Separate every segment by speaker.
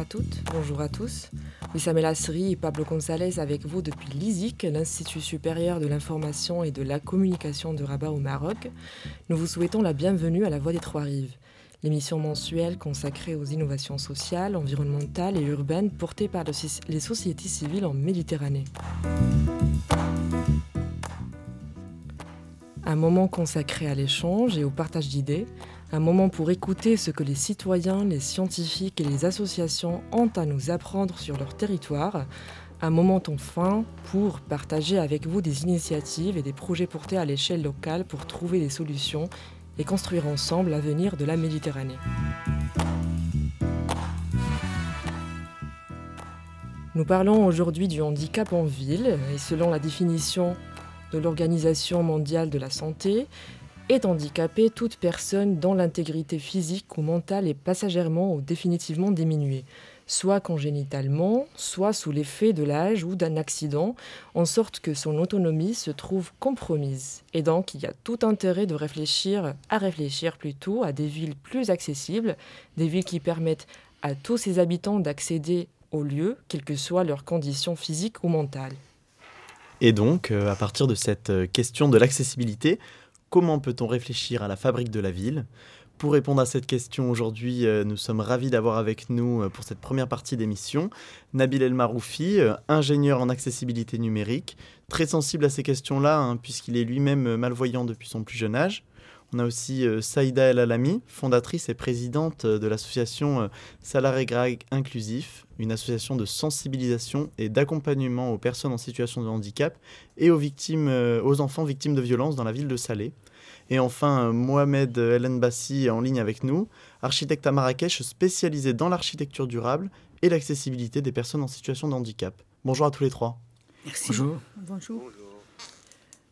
Speaker 1: À toutes, bonjour à tous. Wissam El Asri et Pablo González avec vous depuis l'ISIC, l'Institut supérieur de l'information et de la communication de Rabat au Maroc. Nous vous souhaitons la bienvenue à la Voix des Trois-Rives, l'émission mensuelle consacrée aux innovations sociales, environnementales et urbaines portées par les sociétés civiles en Méditerranée. Un moment consacré à l'échange et au partage d'idées, un moment pour écouter ce que les citoyens, les scientifiques et les associations ont à nous apprendre sur leur territoire, un moment enfin pour partager avec vous des initiatives et des projets portés à l'échelle locale pour trouver des solutions et construire ensemble l'avenir de la Méditerranée. Nous parlons aujourd'hui du handicap en ville et selon la définition de l'Organisation mondiale de la santé, est handicapée toute personne dont l'intégrité physique ou mentale est passagèrement ou définitivement diminuée, soit congénitalement, soit sous l'effet de l'âge ou d'un accident, en sorte que son autonomie se trouve compromise. Et donc, il y a tout intérêt de réfléchir, à réfléchir plutôt à des villes plus accessibles, des villes qui permettent à tous ses habitants d'accéder aux lieux, quelles que soient leurs conditions physiques ou mentales.
Speaker 2: Et donc, euh, à partir de cette euh, question de l'accessibilité, Comment peut-on réfléchir à la fabrique de la ville Pour répondre à cette question aujourd'hui, euh, nous sommes ravis d'avoir avec nous euh, pour cette première partie d'émission Nabil El Maroufi, euh, ingénieur en accessibilité numérique, très sensible à ces questions-là hein, puisqu'il est lui-même malvoyant depuis son plus jeune âge. On a aussi Saïda El Alami, fondatrice et présidente de l'association Salarié Inclusif, une association de sensibilisation et d'accompagnement aux personnes en situation de handicap et aux, aux enfants victimes de violences dans la ville de Salé. Et enfin, Mohamed El Bassi est en ligne avec nous, architecte à Marrakech spécialisé dans l'architecture durable et l'accessibilité des personnes en situation de handicap. Bonjour à tous les trois.
Speaker 3: Merci. Bonjour.
Speaker 1: Bonjour.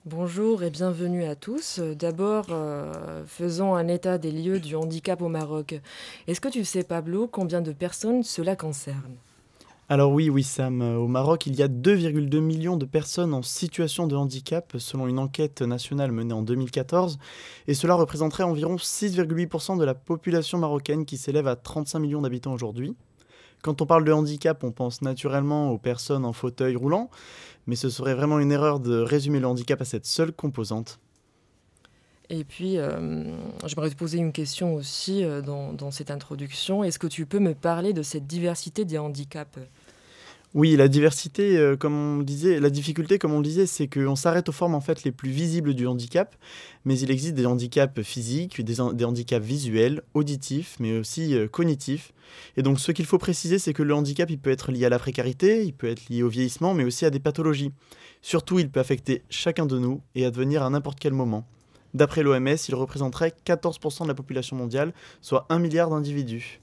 Speaker 1: Bonjour et bienvenue à tous. D'abord, euh, faisons un état des lieux du handicap au Maroc. Est-ce que tu sais, Pablo, combien de personnes cela concerne?
Speaker 2: Alors oui, oui Sam, euh, au Maroc, il y a 2,2 millions de personnes en situation de handicap selon une enquête nationale menée en 2014, et cela représenterait environ 6,8% de la population marocaine qui s'élève à 35 millions d'habitants aujourd'hui. Quand on parle de handicap, on pense naturellement aux personnes en fauteuil roulant, mais ce serait vraiment une erreur de résumer le handicap à cette seule composante.
Speaker 1: Et puis, euh, j'aimerais te poser une question aussi euh, dans, dans, cette introduction. Est-ce que tu peux me parler de cette diversité des handicaps?
Speaker 2: Oui, la diversité, euh, comme on disait, la difficulté, comme on le disait, c'est qu'on s'arrête aux formes en fait les plus visibles du handicap, mais il existe des handicaps physiques, des, handicaps visuels, auditifs, mais aussi euh, cognitifs. Et donc, ce qu'il faut préciser, c'est que le handicap, il peut être lié à la précarité, il peut être lié au vieillissement, mais aussi à des pathologies. Surtout, il peut affecter chacun de nous et advenir à n'importe quel moment. D'après l'OMS, il représenterait 14% de la population mondiale, soit 1 milliard d'individus.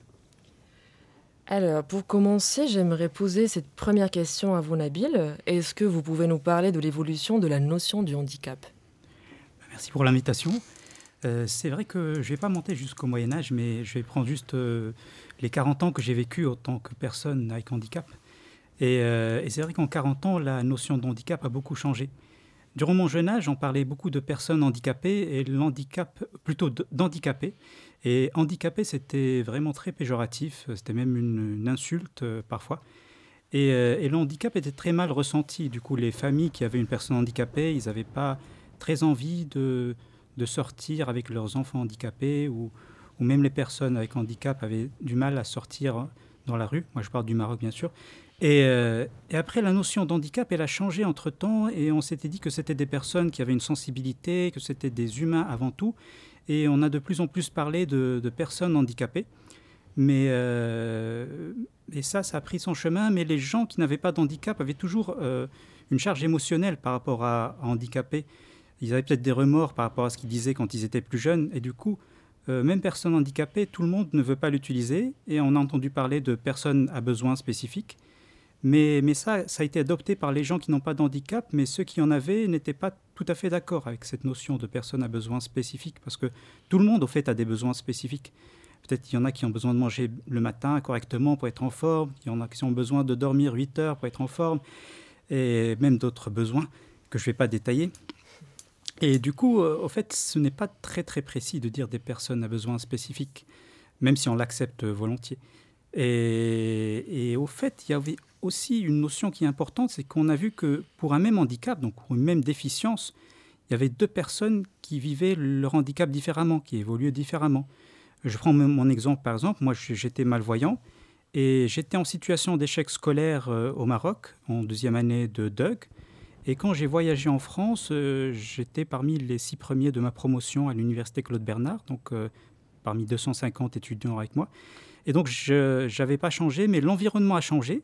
Speaker 1: Alors, pour commencer, j'aimerais poser cette première question à vous, Nabil. Est-ce que vous pouvez nous parler de l'évolution de la notion du handicap?
Speaker 3: Merci pour l'invitation. Euh, c'est vrai que je ne vais pas monter jusqu'au Moyen Âge, mais je vais prendre juste euh, les 40 ans que j'ai vécu en tant que personne avec handicap. Et, euh, c'est vrai qu'en 40 ans, la notion de handicap a beaucoup changé. Durant mon jeune âge, on parlait beaucoup de personnes handicapées et l'handicap, plutôt d'handicapés. Et handicapé, c'était vraiment très péjoratif, c'était même une, insulte euh, parfois. Euh, et, le handicap était très mal ressenti. Du coup, les familles qui avaient une personne handicapée, ils n'avaient pas très envie de, de, sortir avec leurs enfants handicapés, ou, ou, même les personnes avec handicap avaient du mal à sortir dans la rue. Moi, je parle du Maroc, bien sûr. Et, euh, et après, la notion d'handicap, elle a changé entre-temps, et on s'était dit que c'était des personnes qui avaient une sensibilité, que c'était des humains avant tout, et on a de plus en plus parlé de, personnes handicapées. Mais euh, et ça, ça a pris son chemin. Mais les gens qui n'avaient pas d'handicap avaient toujours euh, une charge émotionnelle par rapport à, handicapés. Ils avaient peut-être des remords par rapport à ce qu'ils disaient quand ils étaient plus jeunes. Et du coup, euh, même personnes handicapées, tout le monde ne veut pas l'utiliser. Et on a entendu parler de personnes à besoins spécifiques. Mais, ça, ça a été adopté par les gens qui n'ont pas d'handicap, mais ceux qui en avaient n'étaient pas tout à fait d'accord avec cette notion de personne à besoins spécifiques, parce que tout le monde, au fait, a des besoins spécifiques. Peut-être qu'il y en a qui ont besoin de manger le matin correctement pour être en forme, il y en a qui ont besoin de dormir 8 heures pour être en forme, et même d'autres besoins que je ne vais pas détailler. Et du coup, euh, au fait, ce n'est pas très très précis de dire des personnes à besoins spécifiques, même si on l'accepte volontiers. Et, au fait, il y avait aussi une notion qui est importante, c'est qu'on a vu que pour un même handicap, donc pour une même déficience, il y avait deux personnes qui vivaient leur handicap différemment, qui évoluaient différemment. Je prends mon exemple par exemple, moi j'étais malvoyant et j'étais en situation d'échec scolaire euh, au Maroc en deuxième année de DUG. Et quand j'ai voyagé en France, euh, j'étais parmi les six premiers de ma promotion à l'université Claude Bernard, donc euh, parmi 250 étudiants avec moi. Et donc, je n'avais pas changé, mais l'environnement a changé.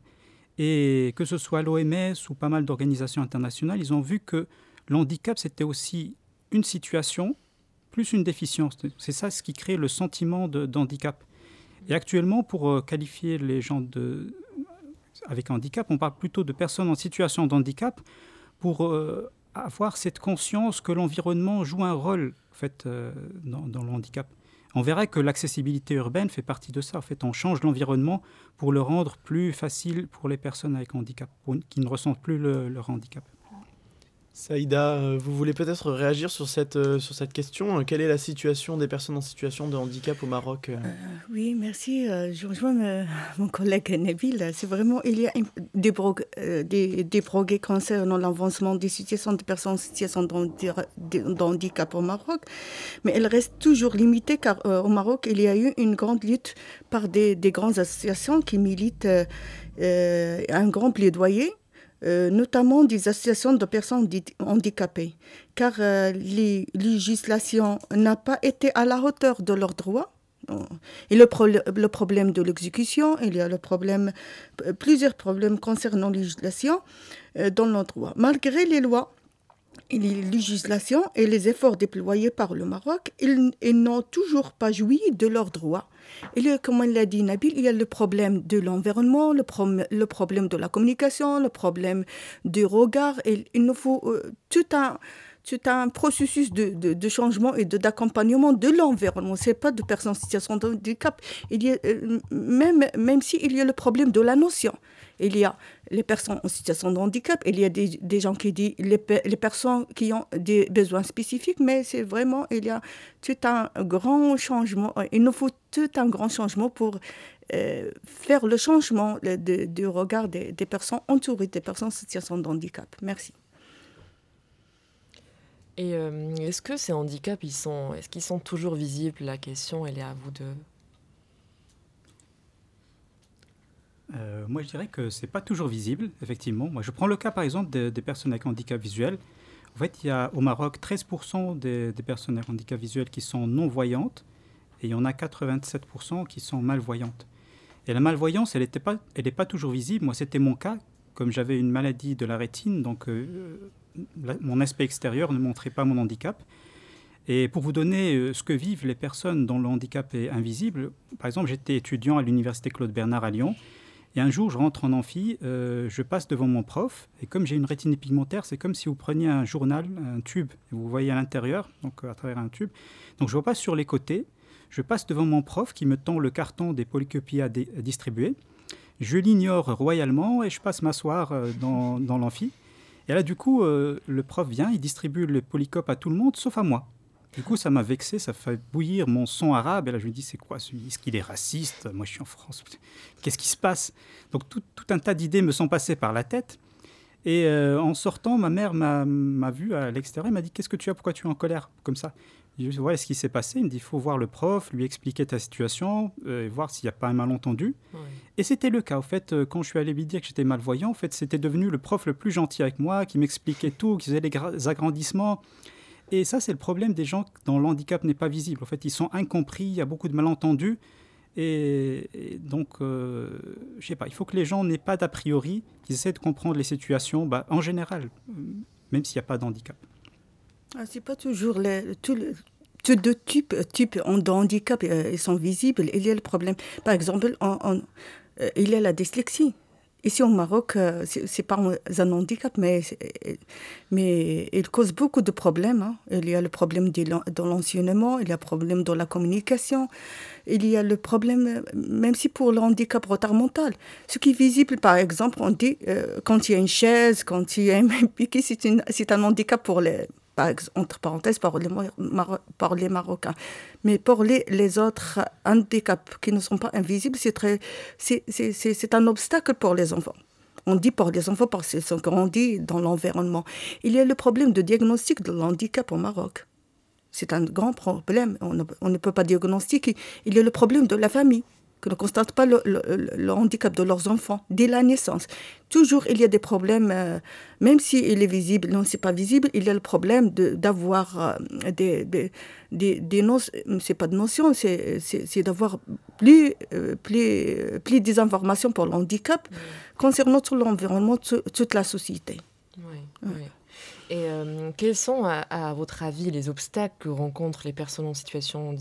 Speaker 3: Et que ce soit l'OMS ou pas mal d'organisations internationales, ils ont vu que l'handicap, c'était aussi une situation plus une déficience. C'est ça ce qui crée le sentiment d'handicap. Et actuellement, pour euh, qualifier les gens de, avec handicap, on parle plutôt de personnes en situation d'handicap pour euh, avoir cette conscience que l'environnement joue un rôle en fait, euh, dans, dans, le handicap on verrait que l'accessibilité urbaine fait partie de ça. En fait, on change l'environnement pour le rendre plus facile pour les personnes avec handicap, qui ne ressentent plus leur handicap.
Speaker 2: Saïda, euh, vous voulez peut-être réagir sur cette, euh, sur cette question Quelle est la situation des personnes en situation de handicap au Maroc euh
Speaker 4: Oui, merci. je rejoins mon collègue Nabil. C'est vraiment, il y a des, des, des progrès concernant l'avancement des situations de personnes en situation de, handicap au Maroc, mais elle reste toujours limitée car au Maroc, il y a eu une grande lutte par des, des grandes associations qui militent un grand plaidoyer euh, notamment des associations de personnes handicapées, car euh, les législations n'ont pas été à la hauteur de leurs droits. Et le, le problème de l'exécution, il y a le problème, plusieurs problèmes concernant la législation euh, dans nos droits. Malgré les lois, les législations et les efforts déployés par le Maroc, ils, n'ont toujours pas joui de leurs droits. Et comme l'a dit Nabil, il y a le problème de l'environnement, le, le, problème de la communication, le problème du regard. Et il nous faut euh, tout un c'est un processus de, de, changement et d'accompagnement de, l'environnement. Ce n'est pas de personnes en situation de handicap. Il y a, euh, même même s'il y a le problème de la notion il y a les personnes en situation de handicap, il y a des, des gens qui disent les, les, personnes qui ont des besoins spécifiques, mais c'est vraiment, il y a tout un grand changement, il nous faut tout un grand changement pour euh, faire le changement du regard des, des, personnes entourées des personnes en situation de handicap. Merci.
Speaker 1: Et euh, est-ce que ces handicaps, ils sont, est-ce qu'ils sont toujours visibles? La question, elle est à vous de
Speaker 3: Euh, moi, je dirais que c'est pas toujours visible, effectivement. Moi, je prends le cas, par exemple, des, personnes avec handicap visuel. En fait, il y a au Maroc 13% des, personnes avec handicap visuel qui sont non-voyantes et il y en a 87% qui sont malvoyantes. Et la malvoyance, elle n'est pas toujours visible. Moi, c'était mon cas. Comme j'avais une maladie de la rétine, donc euh, mon aspect extérieur ne montrait pas mon handicap. Et pour vous donner euh, ce que vivent les personnes dont le handicap est invisible, par exemple, j'étais étudiant à l'université Claude Bernard à Lyon et un jour, je rentre en amphi, euh, je passe devant mon prof, et comme j'ai une rétine pigmentaire, c'est comme si vous preniez un journal, un tube, et vous voyez à l'intérieur, donc à travers un tube. Donc je repasse sur les côtés, je passe devant mon prof qui me tend le carton des polycopies à, distribuer. Je l'ignore royalement et je passe m'asseoir euh, dans, dans l'amphi. Et là, du coup, euh, le prof vient, il distribue le polycope à tout le monde, sauf à moi. Du coup, ça m'a vexé, ça fait bouillir mon son arabe. Et là, je me dis, c'est quoi Est-ce qu'il est raciste? Moi, je suis en France. Qu'est-ce qui se passe? Donc, tout, un tas d'idées me sont passées par la tête. Et euh, en sortant, ma mère m'a vu à l'extérieur. Elle m'a dit, qu'est-ce que tu as? Pourquoi tu es en colère comme ça? Je dis, ouais, ce qui s'est passé. Il me dit, il faut voir le prof, lui expliquer ta situation, euh, voir s'il n'y a pas un malentendu. Et c'était le cas. En fait, euh, quand je suis allé lui dire que j'étais malvoyant, en fait, c'était devenu le prof le plus gentil avec moi, qui m'expliquait tout, qui faisait les agrandissements. Et ça, c'est le problème des gens dont l'handicap n'est pas visible. En fait, ils sont incompris, il y a beaucoup de malentendus. Et, donc, euh, je sais pas, il faut que les gens n'aient pas d'a priori, qu'ils essaient de comprendre les situations bah, en général, même s'il n'y a pas d'handicap.
Speaker 4: Ah, c'est pas toujours les, tout deux types, types de handicap euh, sont visibles. Il y a le problème. Par exemple, euh, il y a la dyslexie. Ici au Maroc, euh, c'est pas un handicap, mais, mais il cause beaucoup de problèmes. Hein. Il y a le problème de l'enseignement, il y a le problème de la communication, il y a le problème, même si pour le handicap retard mental. Ce qui est visible, par exemple, on dit euh, quand il y a une chaise, quand il y a un piqué, c'est un handicap pour les, entre parenthèses, par les, par les Marocains. Mais pour les, les autres handicaps qui ne sont pas invisibles, c'est un obstacle pour les enfants. On dit pour les enfants parce qu'ils sont grandis dans l'environnement. Il y a le problème de diagnostic de l'handicap au Maroc. C'est un grand problème. On ne, on ne, peut pas diagnostiquer. Il y a le problème de la famille que ne constatent pas le, handicap de leurs enfants dès la naissance. Toujours, il y a des problèmes, euh, même s'il est visible, non, c'est pas visible, il y a le problème d'avoir euh, des, des, des, des notions, c'est pas de notions, c'est d'avoir plus, euh, plus, plus des informations pour le handicap concernant tout l'environnement, toute la société.
Speaker 1: Oui, oui. Et euh, quels sont, à, votre avis, les obstacles que rencontrent les personnes en situation de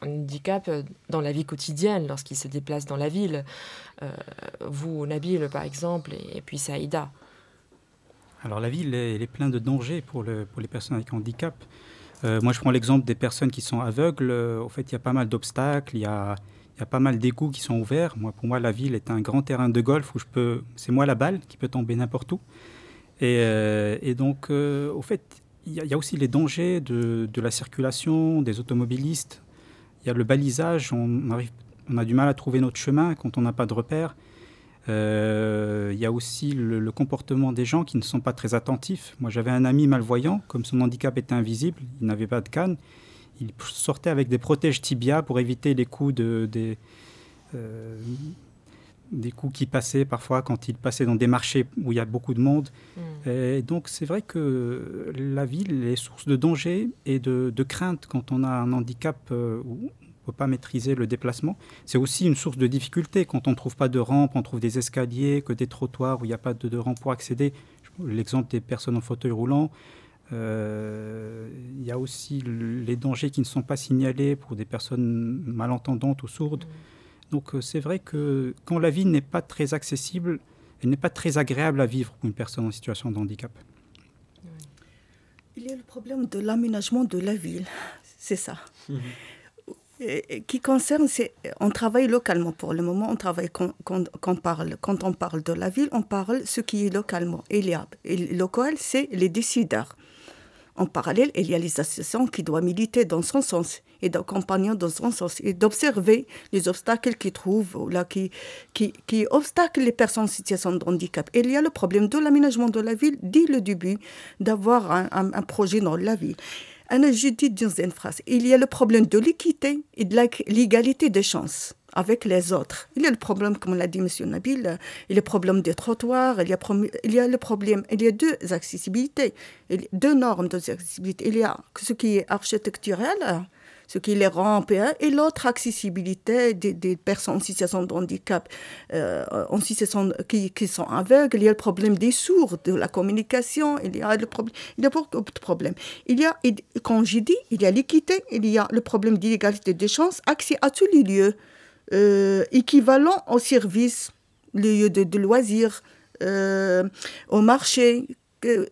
Speaker 1: handicap euh, dans la vie quotidienne lorsqu'ils se déplacent dans la ville euh, Vous, Nabil, par exemple, et, puis Saïda?
Speaker 3: Alors la ville, elle est pleine de dangers pour, le, pour les personnes avec handicap. moi, je prends l'exemple des personnes qui sont aveugles. Au fait, il y a pas mal d'obstacles, il y a, y a pas mal d'égouts qui sont ouverts. Moi, pour moi, la ville est un grand terrain de golf où je peux, c'est moi la balle qui peut tomber n'importe où. Euh, et, donc, euh, au fait, il y, a aussi les dangers de, la circulation, des automobilistes. Il y a le balisage, on, a du mal à trouver notre chemin quand on n'a pas de repères. Euh, il y a aussi le, comportement des gens qui ne sont pas très attentifs. Moi, j'avais un ami malvoyant, comme son handicap était invisible, il n'avait pas de canne. Il sortait avec des protèges tibia pour éviter les coups de, des, des coups qui passaient parfois quand il passait dans des marchés où il y a beaucoup de monde. Mm. Et donc c'est vrai que la ville est source de danger et de, crainte quand on a un handicap euh, où on ne peut pas maîtriser le déplacement. C'est aussi une source de difficulté quand on ne trouve pas de rampe, on trouve des escaliers, que des trottoirs où il n'y a pas de, de rampe pour accéder. L'exemple des personnes en fauteuil roulant. Euh, il y a aussi les dangers qui ne sont pas signalés pour des personnes malentendantes ou sourdes. Mm. Donc euh, c'est vrai que quand la vie n'est pas très accessible, elle n'est pas très agréable à vivre pour une personne en situation de handicap.
Speaker 4: Il y a le problème de l'aménagement de la ville, c'est ça. Mhm. qui concerne, c'est, on travaille localement pour le moment, on travaille quand, quand, parle, quand on parle de la ville, on parle ce qui est localement. Il y a, et local, c'est les décideurs. En parallèle, il y a les associations qui doivent militer dans son sens et d'accompagner dans son sens et d'observer les obstacles qu'ils trouvent, là, qui, qui, qui obstaclent les personnes en situation de handicap. Il y a le problème de l'aménagement de la ville dès le début, d'avoir un, un, projet dans la ville. Je dis dans une phrase, il y a le problème de l'équité et de l'égalité des chances avec les autres. Il y a le problème, comme l'a dit M. Nabil, il y a le problème des trottoirs, il y a, il y a le problème, il y a deux accessibilités, deux normes d'accessibilité. Il y a ce qui est architectural, ce qui les rend et l'autre accessibilité des, personnes en situation de handicap, euh, en situation qui, sont aveugles. Il y a le problème des sourds, de la communication, il y a le problème, il y a beaucoup de problèmes. Il y a, quand j'ai dit, il y a l'équité, il y a le problème d'égalité des chances, accès à tous les lieux euh, équivalents aux services, lieux de, loisirs, euh, au marché,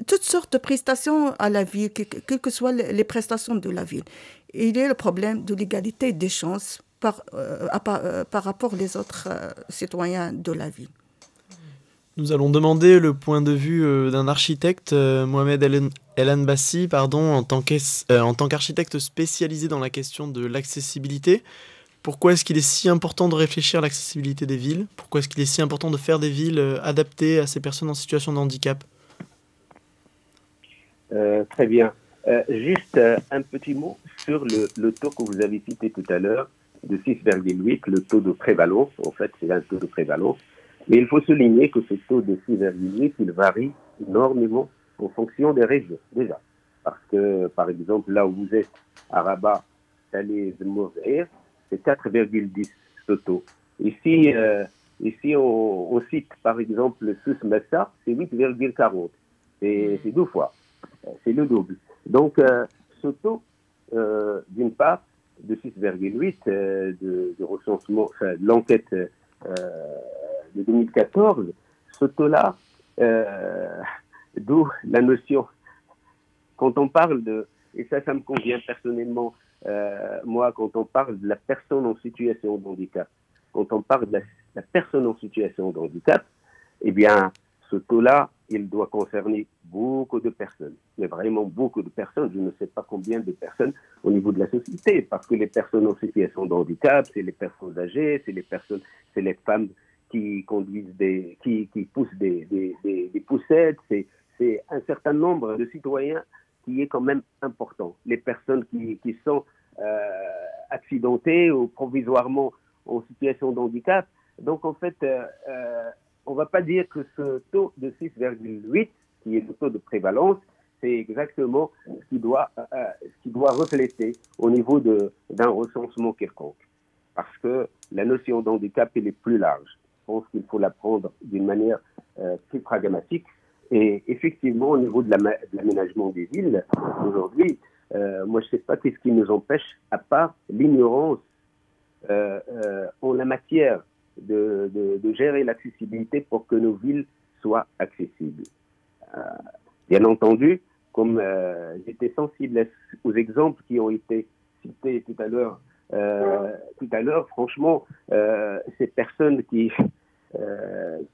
Speaker 4: toutes sortes de prestations à la ville, quelles que soient les prestations de la ville il y a le problème de l'égalité des chances par, euh, euh, par, rapport aux autres euh, citoyens de la ville.
Speaker 2: Nous allons demander le point de vue d'un architecte, Mohamed El Bassi, pardon, en tant qu'architecte spécialisé dans la question de l'accessibilité. Pourquoi est-ce qu'il est si important de réfléchir à l'accessibilité des villes? Pourquoi est-ce qu'il est si important de faire des villes adaptées à ces personnes en situation de handicap?
Speaker 5: Très bien. Juste un petit mot sur le, taux que vous avez cité tout à l'heure de 6,8, le taux de prévalence. En fait, c'est un taux de prévalence. Mais il faut souligner que ce taux de 6,8, il varie énormément en fonction des régions, déjà. Parce que, par exemple, là où vous êtes, à Rabat, Salé, c'est 4,10 ce taux. Ici, euh, ici on, cite, par exemple, Sousse Massa, c'est 8,40. C'est deux fois. C'est le double. Donc, euh, ce taux, euh, d'une part, de 6,8 euh, de, recensement, enfin, de l'enquête euh, de 2014, ce taux-là, d'où la notion, quand on parle de, et ça, ça me convient personnellement, moi, quand on parle de la personne en situation de handicap, quand on parle de la, personne en situation de handicap, eh bien, ce taux-là, il doit concerner beaucoup de personnes, mais vraiment beaucoup de personnes. Je ne sais pas combien de personnes au niveau de la société, parce que les personnes en situation de handicap, c'est les personnes âgées, c'est les personnes, c'est les femmes qui conduisent des, qui, qui poussent des, poussettes, c'est, c'est un certain nombre de citoyens qui est quand même important. Les personnes qui, qui sont euh, accidentées ou provisoirement en situation de handicap. Donc en fait, euh, euh on ne va pas dire que ce taux de 6,8, qui est le taux de prévalence, c'est exactement ce qui doit, euh, ce qui doit refléter au niveau d'un recensement quelconque. Parce que la notion d'handicap, elle est plus large. Je pense qu'il faut la prendre d'une manière euh, plus pragmatique. Et effectivement, au niveau de l'aménagement des villes, aujourd'hui, euh, moi, je ne sais pas qu'est-ce qui nous empêche, à part l'ignorance en la matière de, gérer l'accessibilité pour que nos villes soient accessibles. Euh, bien entendu, comme euh, j'étais sensible aux exemples qui ont été cités tout à l'heure, euh, tout à l'heure, franchement, ces personnes qui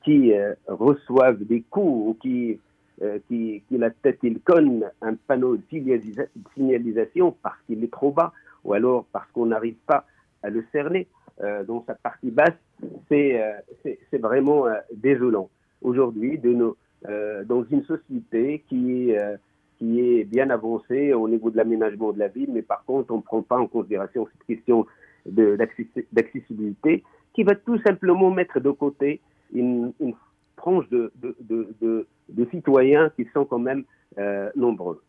Speaker 5: qui reçoivent des coups ou qui qui, qui la tête il conne un panneau de signalisation parce qu'il est trop bas ou alors parce qu'on n'arrive pas à le cerner dans sa partie basse, euh, c'est vraiment euh, désolant. Aujourd'hui, de nos, euh, dans une société qui, qui est bien avancée au niveau de l'aménagement de la ville, mais par contre, on ne prend pas en considération cette question d'accessibilité qui va tout simplement mettre de côté une, une frange de, de, de, de, citoyens qui sont quand même nombreux.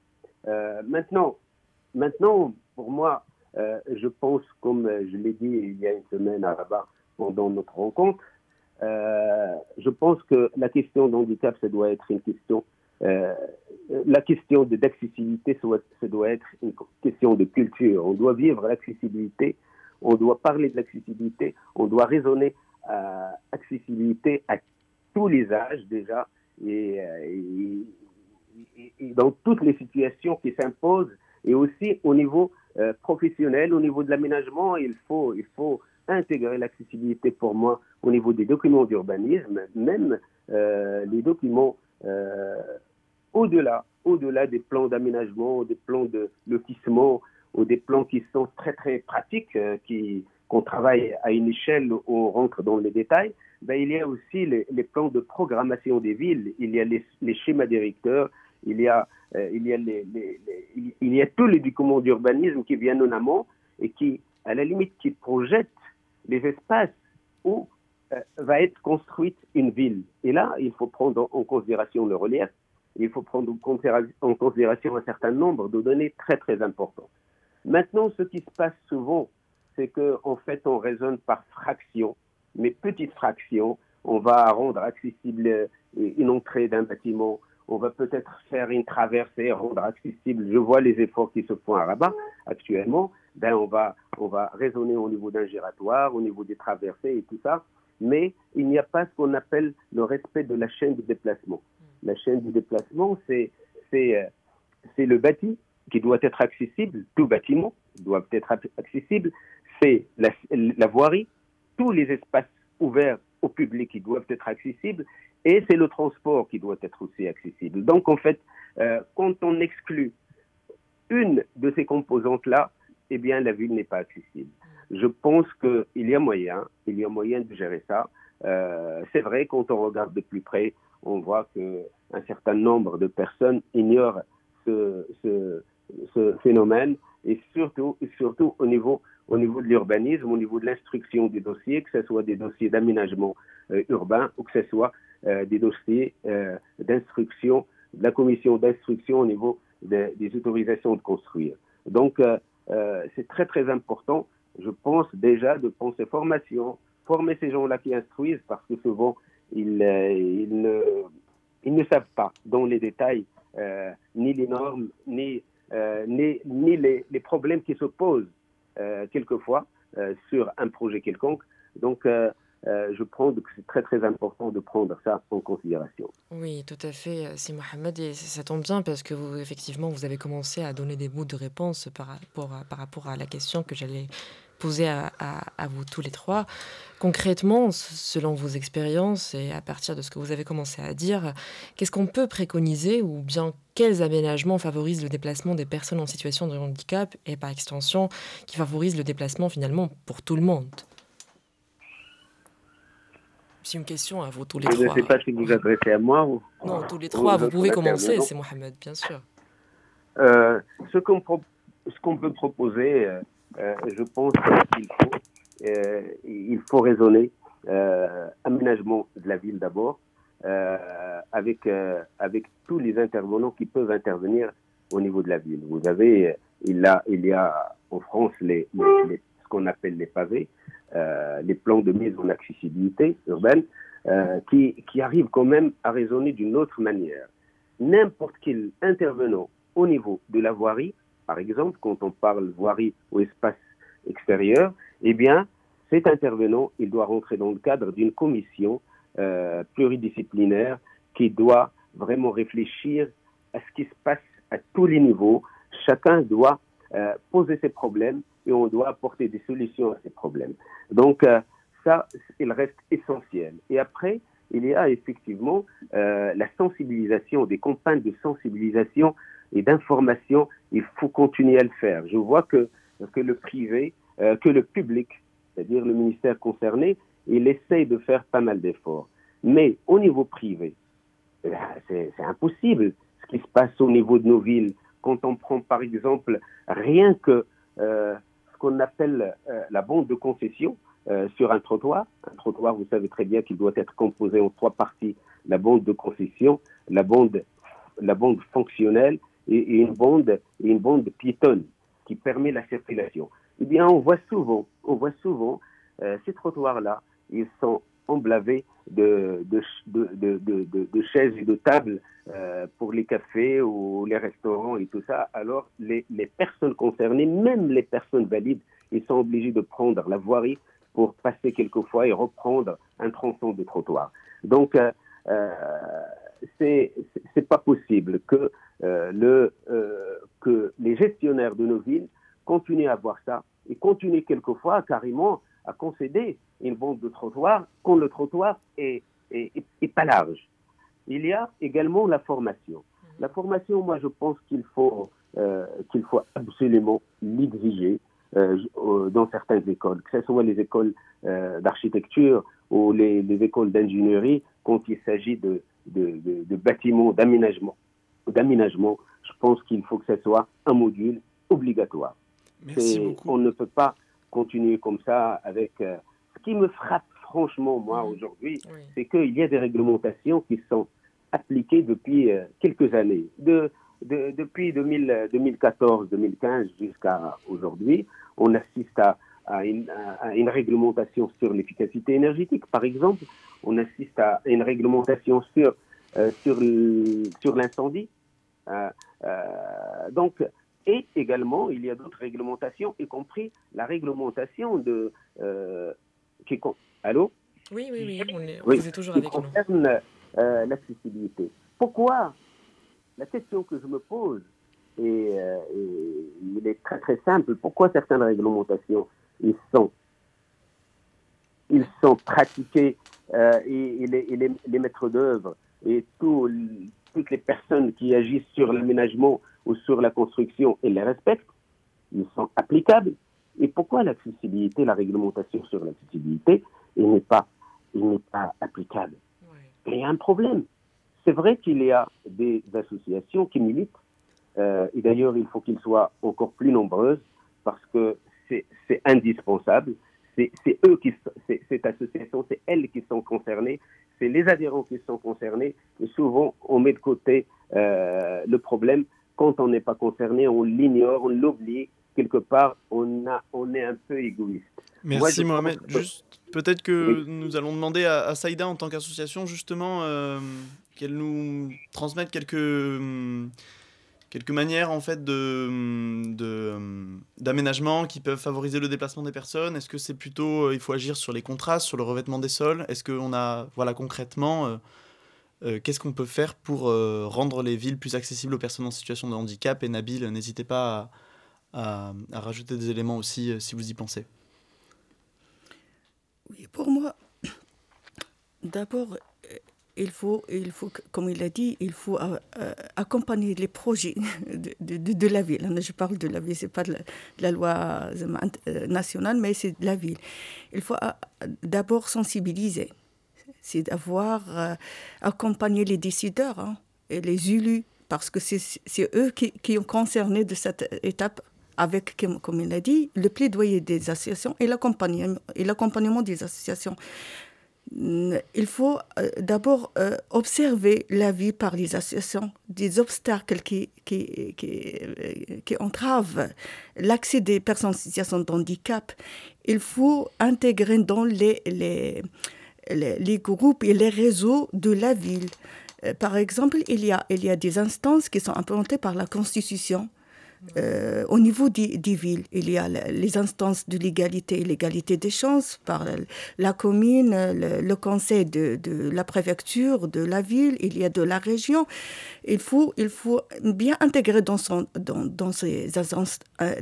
Speaker 5: maintenant, maintenant, pour moi, je pense, comme je l'ai dit il y a une semaine à Rabat, pendant notre rencontre. Euh, je pense que la question d'handicap, ça doit être une question, euh, la question d'accessibilité, ça doit être une question de culture. On doit vivre l'accessibilité, on doit parler de l'accessibilité, on doit raisonner à accessibilité à tous les âges déjà euh, et, dans toutes les situations qui s'imposent et aussi au niveau euh, professionnel, au niveau de l'aménagement, il faut, il faut intégrer l'accessibilité pour moi au niveau des documents d'urbanisme, même euh, les documents euh, au-delà, au-delà des plans d'aménagement, des plans de lotissement, ou des plans qui sont très très pratiques, qui qu'on travaille à une échelle où on rentre dans les détails, ben, il y a aussi les, plans de programmation des villes, il y a les schémas directeurs, il y a, il, y a les, il y a tous les documents d'urbanisme qui viennent en amont et qui, à la limite, qui projettent les espaces où euh, va être construite une ville. Et là, il faut prendre en considération le relief, il faut prendre en considération un certain nombre de données très très importantes. Maintenant, ce qui se passe souvent, c'est qu'en en fait, on raisonne par fraction, mais petite fraction. On va rendre accessible euh, une entrée d'un bâtiment, on va peut-être faire une traversée, rendre accessible. Je vois les efforts qui se font à Rabat actuellement. Ben on va, on va raisonner au niveau d'un giratoire, au niveau des traversées et tout ça, mais il n'y a pas ce qu'on appelle le respect de la chaîne de déplacement. La chaîne de déplacement, c'est, c'est, euh, c'est le bâti qui doit être accessible, tout bâtiment doit être accessible, c'est la, la voirie, tous les espaces ouverts au public qui doivent être accessibles, et c'est le transport qui doit être aussi accessible. Donc en fait, euh, quand on exclut une de ces composantes-là, eh bien, la ville n'est pas accessible. Je pense qu'il y a moyen, il y a moyen de gérer ça. Euh, c'est vrai, quand on regarde de plus près, on voit qu'un certain nombre de personnes ignorent ce, phénomène et surtout, surtout au niveau, au niveau de l'urbanisme, au niveau de l'instruction des dossiers, que ce soit des dossiers d'aménagement euh, urbain ou que ce soit des dossiers euh, d'instruction, de la commission d'instruction au niveau des autorisations de construire. Donc, euh, euh, c'est très très important, je pense déjà de penser formation, former ces gens-là qui instruisent parce que souvent ils, euh, ils, ne, savent pas dans les détails euh, ni les normes, ni, euh, ni, les, les, problèmes qui se posent euh, quelquefois sur un projet quelconque. Donc euh, je prends que c'est très très important de prendre ça en considération.
Speaker 1: Oui, tout à fait, c'est Mohamed, et ça tombe bien parce que vous, effectivement, vous avez commencé à donner des mots de réponse par rapport à, par rapport à la question que j'allais poser à, vous tous les trois. Concrètement, selon vos expériences et à partir de ce que vous avez commencé à dire, qu'est-ce qu'on peut préconiser ou bien quels aménagements favorisent le déplacement des personnes en situation de handicap et par extension qui favorisent le déplacement finalement pour tout le monde? C'est une question à vous tous les trois.
Speaker 5: Je ne sais pas si vous adressez à moi ou.
Speaker 1: Non, tous les trois, vous, pouvez commencer, c'est Mohamed, bien sûr.
Speaker 5: Euh, ce qu'on peut proposer, euh, euh, je pense qu'il faut, il faut raisonner aménagement de la ville d'abord, avec, avec tous les intervenants qui peuvent intervenir au niveau de la ville. Vous avez, il, a, il y a en France les, ce qu'on appelle les pavés, les plans de mise en accessibilité urbaine, euh, qui, qui arrivent quand même à raisonner d'une autre manière. N'importe quel intervenant au niveau de la voirie, par exemple, quand on parle voirie ou espace extérieur, eh bien, cet intervenant, il doit rentrer dans le cadre d'une commission euh, pluridisciplinaire qui doit vraiment réfléchir à ce qui se passe à tous les niveaux. Chacun doit poser ses problèmes et on doit apporter des solutions à ces problèmes. Donc, euh, ça, il reste essentiel. Et après, il y a effectivement euh, la sensibilisation, des campagnes de sensibilisation et d'information. Il faut continuer à le faire. Je vois que, que le privé, euh, que le public, c'est-à-dire le ministère concerné, il essaye de faire pas mal d'efforts. Mais au niveau privé, c'est impossible ce qui se passe au niveau de nos villes. Quand on prend par exemple rien que qu'on appelle euh, la bande de concession euh, sur un trottoir. Un trottoir, vous savez très bien qu'il doit être composé en trois parties la bande de concession, la bande, la bande fonctionnelle et, une bande une bande piétonne qui permet la circulation. Eh bien, on voit souvent, on voit souvent euh, ces trottoirs-là, ils sont emblavés de, de, chaises et de tables euh, pour les cafés ou les restaurants et tout ça. Alors, les, personnes concernées, même les personnes valides, ils sont obligés de prendre la voirie pour passer quelquefois et reprendre un tronçon de trottoir. Donc, euh, euh, c'est pas possible que, euh, euh, que les gestionnaires de nos villes continuent à avoir ça et continuent quelquefois carrément à concéder une bande de trottoir quand le trottoir est, est, est, pas large. Il y a également la formation. Mhm. La formation, moi, je pense qu'il faut, euh, qu'il faut absolument l'exiger euh, dans certaines écoles, que ce soit les écoles euh, d'architecture ou les, les écoles d'ingénierie, quand il s'agit de, de, de, de bâtiments, d'aménagement. D'aménagement, je pense qu'il faut que ce soit un module obligatoire.
Speaker 2: Merci beaucoup.
Speaker 5: On ne peut pas continuer comme ça avec... Euh, ce qui me frappe franchement, moi, aujourd'hui, c'est qu'il y a des réglementations qui sont appliquées depuis euh, quelques années. De, de, depuis 2014-2015 jusqu'à aujourd'hui, on assiste à, à, une, à, une, réglementation sur l'efficacité énergétique, par exemple. On assiste à une réglementation sur, euh, sur, sur l'incendie. Euh, donc, et également, il y a d'autres réglementations, y compris la réglementation de. Euh, qui, allô?
Speaker 1: Oui, oui, oui, on est, oui, vous êtes toujours avec
Speaker 5: concerne euh, l'accessibilité. Pourquoi? La question que je me pose, et, euh, et, il est très très simple, pourquoi certaines réglementations ils sont, ils sont pratiquées euh, et, et, les, les, les maîtres d'œuvre et tout, toutes les personnes qui agissent sur l'aménagement ou sur la construction et les respectent, ils sont applicables. Et pourquoi l'accessibilité, la réglementation sur l'accessibilité, il n'est pas, il n'est pas applicable? Il y a un problème. C'est vrai qu'il y a des associations qui militent, euh, et d'ailleurs il faut qu'ils soient encore plus nombreuses parce que c'est indispensable. C'est eux qui, cette association, c'est elles qui sont concernées, c'est les adhérents qui sont concernés, et souvent on met de côté euh, le problème quand on n'est pas concerné, on l'ignore, on l'oublie. Quelque part, on, a, on est un peu égoïste.
Speaker 2: Merci Mohamed. Juste, peut-être que nous allons demander à, Saïda en tant qu'association justement euh, qu'elle nous transmette quelques, hum, quelques manières en fait de, hum, de hum, d'aménagement qui peuvent favoriser le déplacement des personnes. Est-ce que c'est plutôt euh, il faut agir sur les contrastes, sur le revêtement des sols? Est-ce qu'on a voilà concrètement euh, qu'est-ce qu'on peut faire pour euh, rendre les villes plus accessibles aux personnes en situation de handicap Et Nabil, n'hésitez pas à, rajouter des éléments aussi euh, si vous y pensez.
Speaker 4: Oui, pour moi, d'abord, il faut, il faut, comme il a dit, il faut accompagner les projets de, la ville. Je parle de la ville, ce n'est pas de la, loi nationale, mais c'est de la ville. Il faut d'abord sensibiliser, c'est d'avoir accompagné les décideurs hein, et les élus, parce que c'est eux qui, qui ont concerné de cette étape avec, comme il a dit, le plaidoyer des associations et l'accompagnement des associations il faut euh, d'abord euh, observer la vie par les associations, des obstacles qui, qui, qui, euh, qui entravent l'accès des personnes en situation de handicap. Il faut intégrer dans les, les, les, groupes et les réseaux de la ville. Par exemple, il y, a, il y a des instances qui sont implantées par la Constitution euh, au niveau des, villes, il y a les instances de l'égalité et l'égalité des chances par la commune, le, conseil de, la préfecture, de la ville, il y a de la région. Il faut, il faut bien intégrer dans, ces instances, euh.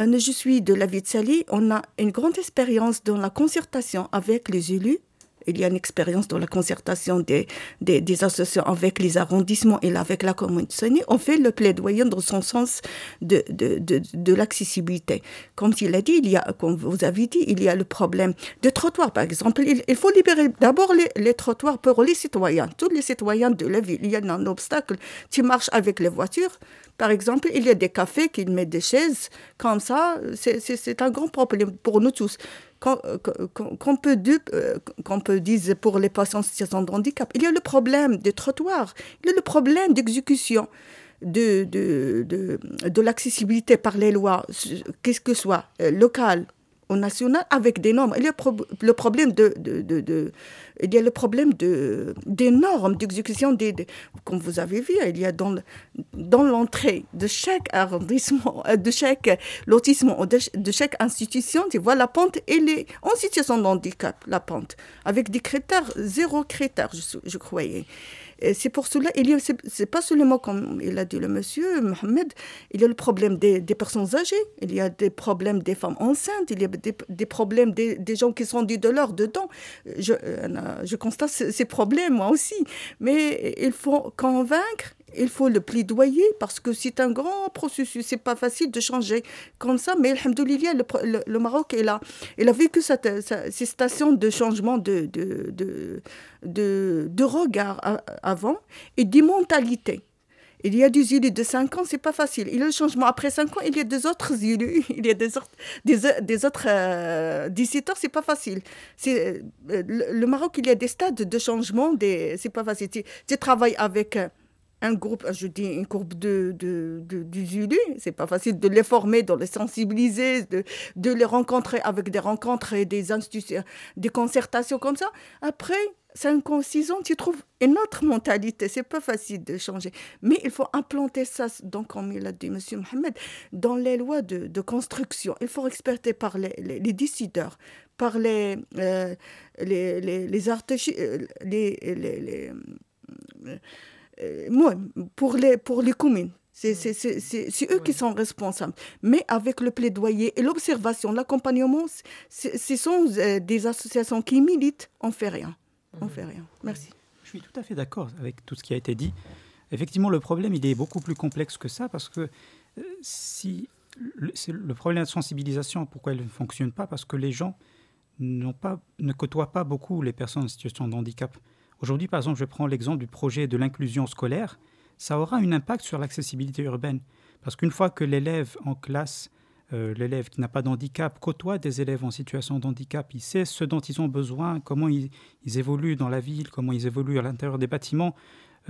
Speaker 4: Euh, je suis de la ville de Sali, on a une grande expérience dans la concertation avec les élus il y a une expérience dans la concertation des, des, associations avec les arrondissements et avec la commune On fait le plaidoyer dans son sens de, de, de, de l'accessibilité. Comme il a dit, il y a, comme vous avez dit, il y a le problème de trottoirs, par exemple. Il, faut libérer d'abord les, les, trottoirs pour les citoyens, tous les citoyens de la ville. Il y a un obstacle. Tu marches avec les voitures, par exemple, il y a des cafés qui mettent des chaises comme ça. C'est un grand problème pour nous tous. Qu'on peut, dire pour les patients en situation de handicap. Il y a le problème des trottoirs, il y a le problème d'exécution de, de, de, de l'accessibilité par les lois, qu'est-ce que soit, euh, local au national avec des normes. Il y a le problème de, de, de, il y a le problème de, des normes d'exécution des, comme vous avez vu, il y a dans, dans l'entrée de chaque arrondissement, euh, de chaque lotissement, de, de chaque institution, tu vois, la pente, elle est en situation de handicap, la pente, avec des critères, zéro critère, je, je croyais c'est pour cela, il c'est, pas seulement comme il a dit le monsieur Mohamed, il y a le problème des, des, personnes âgées, il y a des problèmes des femmes enceintes, il y a des, des problèmes des, des, gens qui sont dit de l'or dedans. Je, euh, je constate ces problèmes moi aussi, mais il faut convaincre il faut le plaidoyer parce que c'est un grand processus. C'est pas facile de changer comme ça, mais le, le, le Maroc est là. Il a vécu cette, ces stations de changement de, de, de, de, regard avant et d'immortalité. Il y a des élus de 5 ans, c'est pas facile. Il y a le changement. Après 5 ans, il y a des autres élus, il y a des autres, des, des autres euh, c'est pas facile. Euh, le, Maroc, il y a des stades de changement, des, c'est pas facile. Tu, tu travailles avec un groupe, je dis une groupe de, de, de, c'est pas facile de les former, de les sensibiliser, de, de les rencontrer avec des rencontres et des institutions, des concertations comme ça. Après, 5 ans, 6 ans, tu trouves une autre mentalité. C'est pas facile de changer. Mais il faut implanter ça, donc, comme il a dit M. Mohamed, dans les lois de, construction. Il faut respecter par les, les, décideurs, par les, euh, les, les, les, euh, les, euh, moi, pour les, pour les communes. C'est eux qui sont responsables. Mais avec le plaidoyer et l'observation, l'accompagnement, ce sont euh, des associations qui militent. On ne fait rien. On fait rien. Merci.
Speaker 3: Je suis tout à fait d'accord avec tout ce qui a été dit. Effectivement, le problème, il est beaucoup plus complexe que ça parce que euh, si le, le problème de sensibilisation, pourquoi il ne fonctionne pas? Parce que les gens pas, ne côtoient pas beaucoup les personnes en situation de handicap. Aujourd'hui, par exemple, je prends l'exemple du projet de l'inclusion scolaire. Ça aura un impact sur l'accessibilité urbaine. Parce qu'une fois que l'élève en classe, euh, l'élève qui n'a pas d'handicap, côtoie des élèves en situation de handicap, il sait ce dont ils ont besoin, comment ils, évoluent dans la ville, comment ils évoluent à l'intérieur des bâtiments.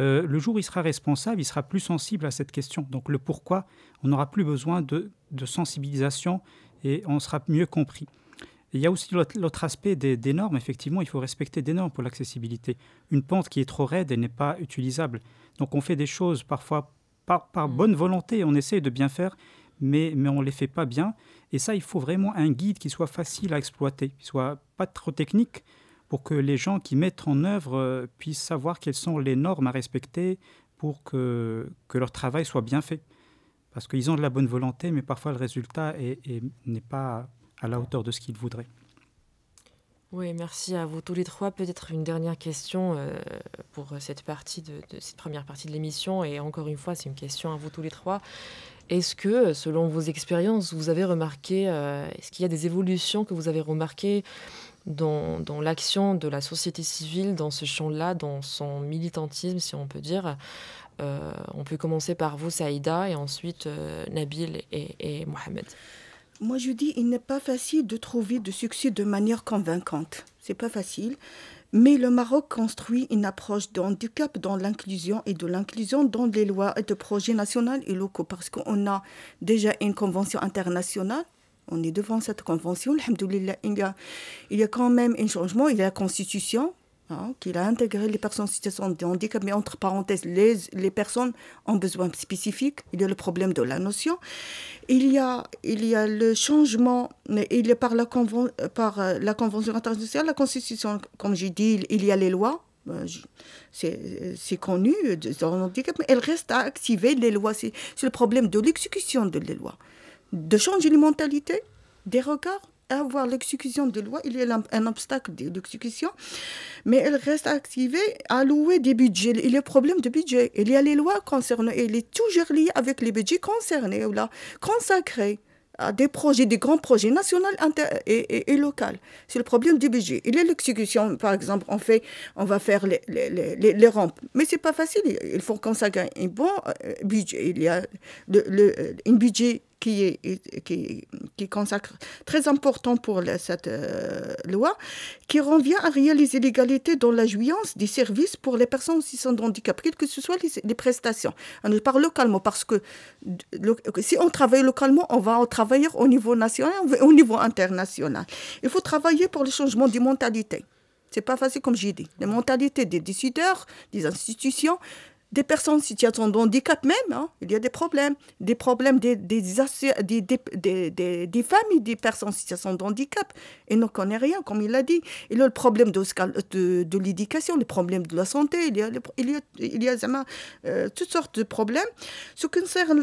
Speaker 3: Euh, le jour où il sera responsable, il sera plus sensible à cette question. Donc le pourquoi, on n'aura plus besoin de sensibilisation et on sera mieux compris il y a aussi l'autre aspect des, normes. Effectivement, il faut respecter des normes pour l'accessibilité. Une pente qui est trop raide, elle n'est pas utilisable. Donc on fait des choses parfois par, par mm. bonne volonté, on essaie de bien faire, mais, mais on ne les fait pas bien. Et ça, il faut vraiment un guide qui soit facile à exploiter, qui soit pas trop technique, pour que les gens qui mettent en œuvre euh, puissent savoir quelles sont les normes à respecter pour que, que leur travail soit bien fait. Parce qu'ils ont de la bonne volonté, mais parfois le résultat n'est pas à la hauteur de ce qu'il voudrait.
Speaker 1: Oui, merci à vous tous les trois. Peut-être une dernière question euh, pour cette partie de, cette première partie de l'émission. Et encore une fois, c'est une question à vous tous les trois. Est-ce que, selon vos expériences, vous avez remarqué, euh, est-ce qu'il y a des évolutions que vous avez remarquées dans, l'action de la société civile dans ce champ-là, dans son militantisme, si on peut dire? Euh, On peut commencer par vous, Saïda, et ensuite Nabil et Mohamed.
Speaker 4: Moi, je dis, il n'est pas facile de trouver de succès de manière convaincante. C'est pas facile. Mais le Maroc construit une approche de handicap dans l'inclusion et de l'inclusion dans les lois et de projets nationaux et locaux parce qu'on a déjà une convention internationale. On est devant cette convention. il y a quand même un changement. Il y a la constitution Hein, qu'il a intégré les personnes en situation de handicap, mais entre parenthèses, les, les personnes ont besoin spécifiques. Il y a le problème de la notion. Il y a, il y a le changement, il y a par la, conven, par euh, la Convention internationale, la Constitution, comme j'ai dit, il y a les lois. Euh, c'est connu, handicap, mais elle reste à activer les lois. C'est le problème de l'exécution de les lois. De changer les mentalités, des regards, avoir l'exécution de loi, il y a un obstacle de l'exécution, mais elle reste activée, allouer des budgets. Il y a problème de budget. Il y a les lois concernées, elle est toujours liée avec les budgets concernés ou là, consacrés à des projets, des grands projets nationaux et, et, locaux. C'est le problème du budget. Il y a l'exécution, par exemple, on, fait, on va faire les, les, les, les rampes, mais c'est pas facile. Il faut consacrer un bon euh, budget. Il y a le, un budget qui, est, qui, qui consacre très important pour cette euh, loi, qui revient à réaliser l'égalité dans la jouissance des services pour les personnes aussi sans handicap, quelles que ce soit les, prestations. On parle localement parce que si on travaille localement, on va travailler au niveau national, au niveau international. Il faut travailler pour le changement des mentalités. C'est pas facile comme j'ai dit. Les mentalités des décideurs, des institutions, des personnes en situation de handicap même, hein, il y a des problèmes. Des problèmes des, des, des, des, familles des personnes en situation de handicap. Et ne connaît rien, comme il l'a dit. Il y a le problème de, l'éducation, le problème de la santé, il y a, il y a, il y a euh, toutes sortes de problèmes. Ce qui concerne,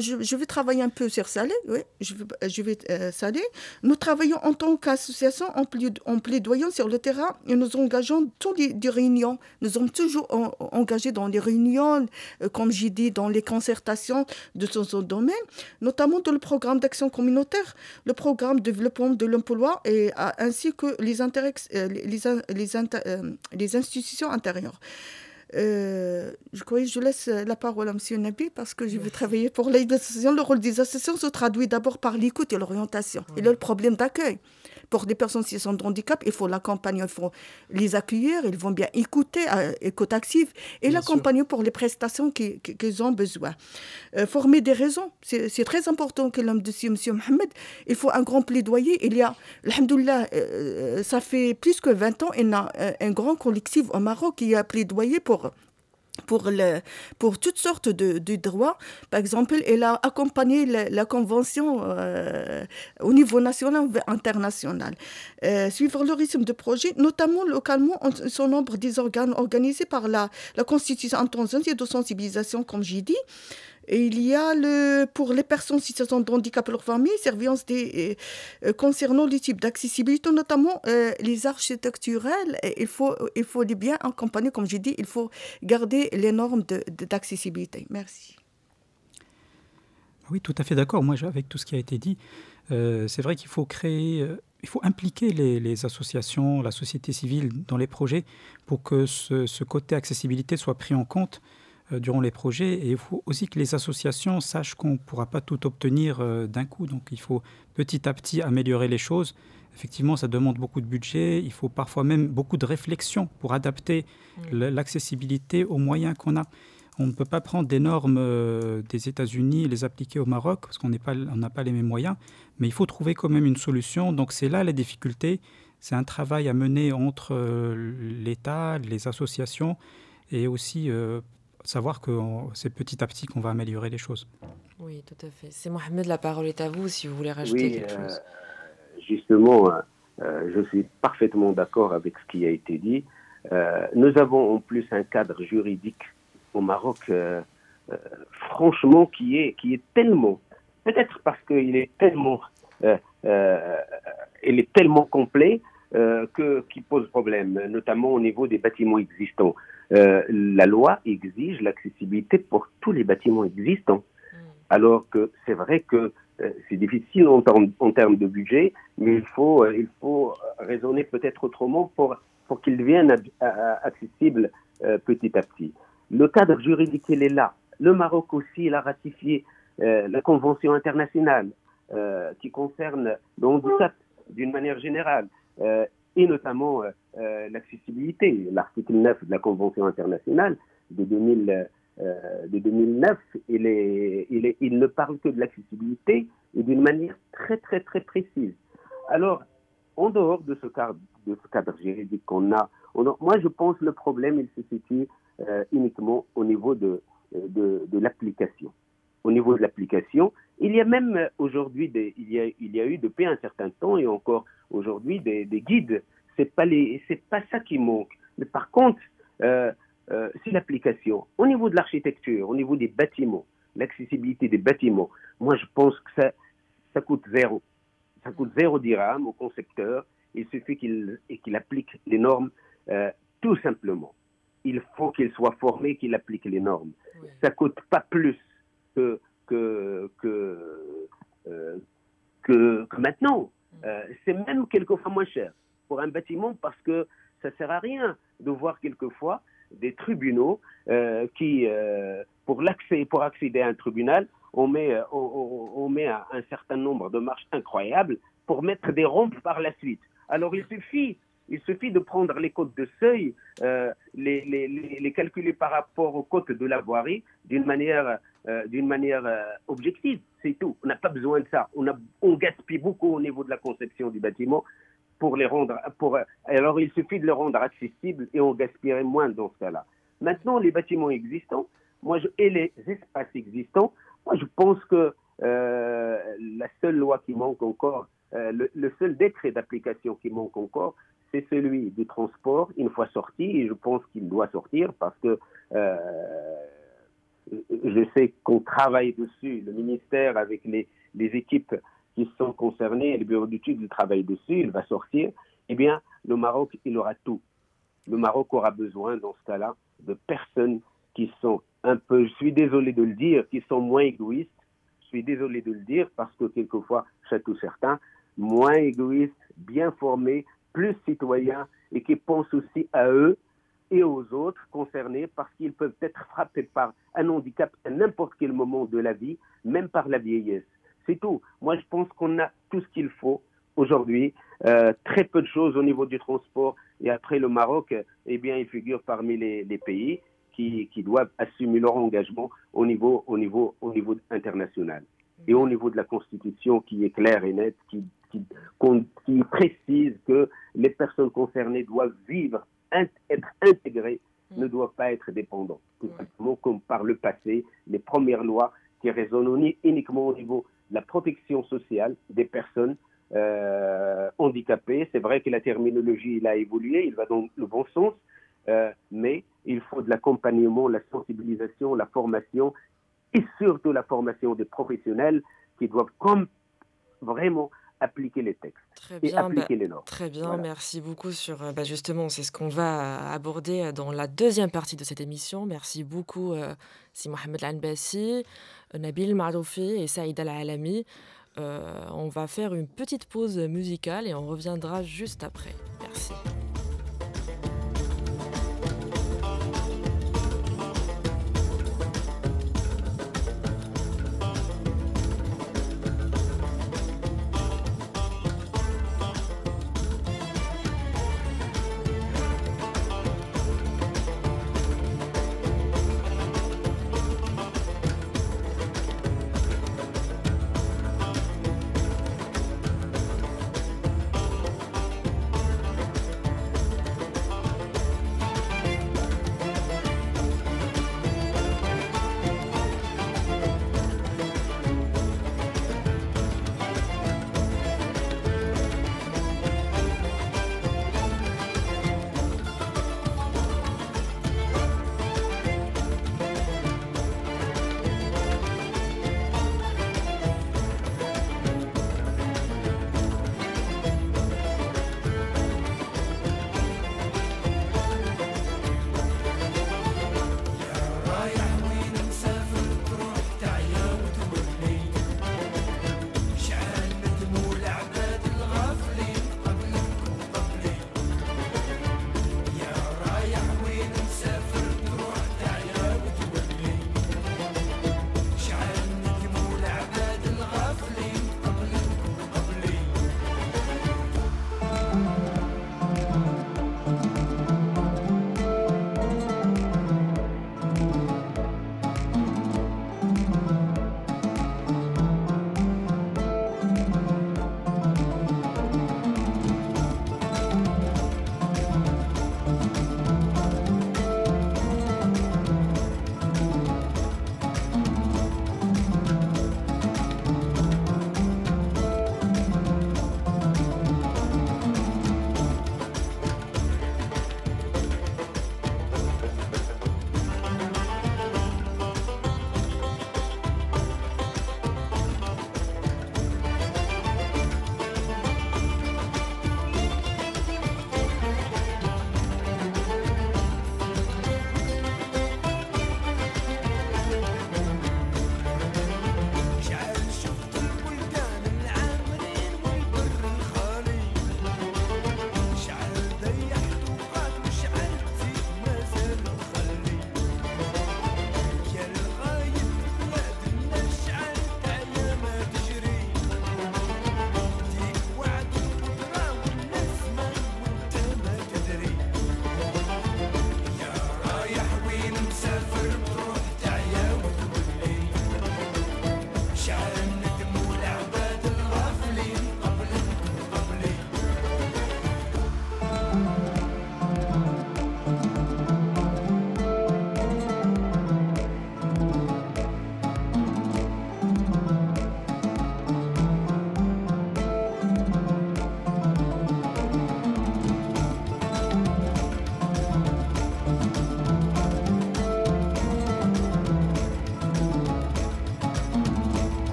Speaker 4: je, vais travailler un peu sur Salé, oui, je je vais euh, Salé. Nous travaillons en tant qu'association en, en plaidoyant sur le terrain et nous engageons les, les réunions. Nous sommes toujours engagés dans les réunions euh, comme j'ai dit, dans les concertations de son, domaine, notamment dans le programme d'action communautaire, le programme de développement de l'emploi et ainsi que les, intérêts, euh, les, les, euh, les institutions intérieures. je crois que je laisse la parole à M. Nabi parce que je vais travailler pour les associations. Le rôle des associations se traduit d'abord par l'écoute et l'orientation. Et le problème d'accueil. Pour des personnes qui sont de handicap, il faut l'accompagner, il faut les accueillir, ils vont bien écouter, euh, écoute active, et l'accompagner pour les prestations qu'ils ont besoin. Euh, former des raisons, c'est très important que l'homme de M. Mohamed, il faut un grand plaidoyer. Il y a, alhamdoulilah, euh, ça fait plus que 20 ans, il y a un grand collectif au Maroc qui a plaidoyé pour pour, le, pour toutes sortes de, droits. Par exemple, elle a accompagné la, convention euh, au niveau national et international. Euh, suivre le rythme de projet, notamment localement, son nombre des organes organisés par la, la Constitution en de sensibilisation, comme j'ai dit. Et il y a le, pour les personnes en situation de handicap et leur famille, surveillance des, euh, concernant les types d'accessibilité, notamment euh, les architecturales. Il faut, il faut les bien accompagner, comme j'ai dit, il faut garder les normes d'accessibilité. Merci.
Speaker 3: Oui, tout à fait d'accord. Moi, avec tout ce qui a été dit, euh, c'est vrai qu'il faut créer, il faut impliquer les, associations, la société civile dans les projets pour que ce, côté accessibilité soit pris en compte euh, durant les projets. Et il faut aussi que les associations sachent qu'on ne pourra pas tout obtenir euh, d'un coup. Donc il faut petit à petit améliorer les choses. Effectivement, ça demande beaucoup de budget. Il faut parfois même beaucoup de réflexion pour adapter mmh. l'accessibilité aux moyens qu'on a. On ne peut pas prendre des normes euh, des États-Unis et les appliquer au Maroc parce qu'on n'a pas, pas les mêmes moyens. Mais il faut trouver quand même une solution. Donc c'est là la difficulté. C'est un travail à mener entre l'État, les associations et aussi savoir que c'est petit à petit qu'on va améliorer les choses.
Speaker 1: Oui, tout à fait. C'est Mohamed, la parole est à vous si vous voulez rajouter quelque euh, chose.
Speaker 5: Justement, euh, euh, je suis parfaitement d'accord avec ce qui a été dit. nous avons en plus un cadre juridique au Maroc, franchement, qui est, qui est tellement, peut-être parce qu'il est tellement, il est tellement complet, que, qui posent problème, notamment au niveau des bâtiments existants. La loi exige l'accessibilité pour tous les bâtiments existants, mm. alors que c'est vrai que c'est difficile en, en, termes de budget, mais il faut, il faut raisonner peut-être autrement pour, pour qu'ils deviennent accessibles petit à petit. Le cadre juridique, il est là. Le Maroc aussi, il a ratifié euh, la Convention internationale euh, qui concerne le handicap d'une manière générale, euh, et notamment l'accessibilité. L'article 9 de la Convention internationale de, 2000, de 2009, il, est, il, est, il ne parle que de l'accessibilité et d'une manière très, très, très précise. Alors, en dehors de ce cadre, de ce cadre juridique qu'on a, moi je pense que le problème, il se situe uniquement au niveau de, de, de l'application au niveau de l'application. Il y a même euh, aujourd'hui, il, il y a eu depuis un certain temps et encore aujourd'hui des, guides. C'est pas les, c'est pas ça qui manque. Mais par contre, euh, euh, c'est l'application. Au niveau de l'architecture, au niveau des bâtiments, l'accessibilité des bâtiments, moi je pense que ça, ça coûte zéro. Ça coûte zéro dirham au concepteur. Il suffit qu'il qu'il applique les normes euh, tout simplement. Il faut qu'il soit formé, qu'il applique les normes. Ça coûte pas plus que, que, euh, que, que, maintenant. Euh, c'est même quelquefois moins cher pour un bâtiment parce que ça sert à rien de voir quelquefois des tribunaux euh, qui, pour l'accès, pour accéder à un tribunal, on met, on, on, met un, certain nombre de marches incroyables pour mettre des rompes par la suite. Alors il suffit il suffit de prendre les cotes de seuil, euh, les, calculer par rapport aux cotes de la voirie d'une manière, euh, d'une manière euh, objective. C'est tout. On n'a pas besoin de ça. On gaspille beaucoup au niveau de la conception du bâtiment pour les rendre. Alors il suffit de le rendre accessible et on gaspillerait moins dans ce cas-là. Maintenant, les bâtiments existants, moi, et les espaces existants, moi, je pense que la seule loi qui manque encore, le, le, seul décret d'application qui manque encore, c'est celui du transport une fois sorti, et je pense qu'il doit sortir parce que euh, je sais qu'on travaille dessus, le ministère avec les, les équipes qui sont concernées, le bureau d'études travaille dessus, il va sortir, eh bien, le Maroc, il aura tout. Le Maroc aura besoin, dans ce cas-là, de personnes qui sont un peu, je suis désolé de le dire, qui sont moins égoïstes. Je suis désolé de le dire parce que quelquefois, chez tous certains, moins égoïstes, bien formés, plus citoyens et qui pensent aussi à eux et aux autres concernés parce qu'ils peuvent être frappés par un handicap à n'importe quel moment de la vie, même par la vieillesse. C'est tout. Moi, je pense qu'on a tout ce qu'il faut aujourd'hui. Euh, très peu de choses au niveau du transport. Et après le Maroc, eh bien, il figure parmi les, les pays qui, qui, doivent assumer leur engagement au niveau, au niveau, au niveau international. Et au niveau de la Constitution qui est claire et nette, qui qui, précise que les personnes concernées doivent vivre, être intégrées, mm. ne doivent pas être dépendantes. Tout simplement comme par le passé, les premières lois qui résonnent uniquement au niveau la protection sociale des personnes euh, handicapées. C'est vrai que la terminologie il a évolué, il va dans le bon sens, euh, mais il faut de l'accompagnement, la sensibilisation, la formation et surtout la formation des professionnels qui doivent vraiment appliquer les textes très bien, et appliquer bah, les normes.
Speaker 1: Très bien, merci beaucoup sur euh, bah, justement, c'est ce qu'on va aborder dans la deuxième partie de cette émission. Merci beaucoup euh, si Mohamed Lanbassi, Nabil Maroufi et Saïd Al-Alami. Euh, on va faire une petite pause musicale et on reviendra juste après. Merci.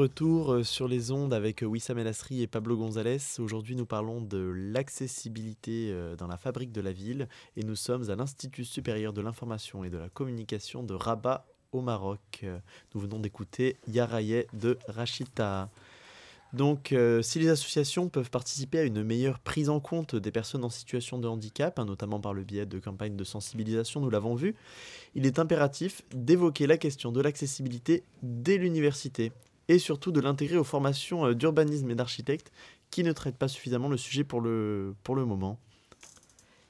Speaker 2: Retour euh, sur les ondes avec euh, Wissam El et Pablo González. Aujourd'hui, nous parlons de l'accessibilité euh, dans la fabrique de la ville et nous sommes à l'Institut supérieur de l'information et de la communication de Rabat au Maroc. Nous venons d'écouter Yaraye de Rachita. Donc, si les associations peuvent participer à une meilleure prise en compte des personnes en situation de handicap, hein, notamment par le biais de campagnes de sensibilisation, nous l'avons vu, il est impératif d'évoquer la question de l'accessibilité dès l'université et surtout de l'intégrer aux formations euh, d'urbanisme et d'architecte qui ne traitent pas suffisamment le sujet pour le, pour le moment.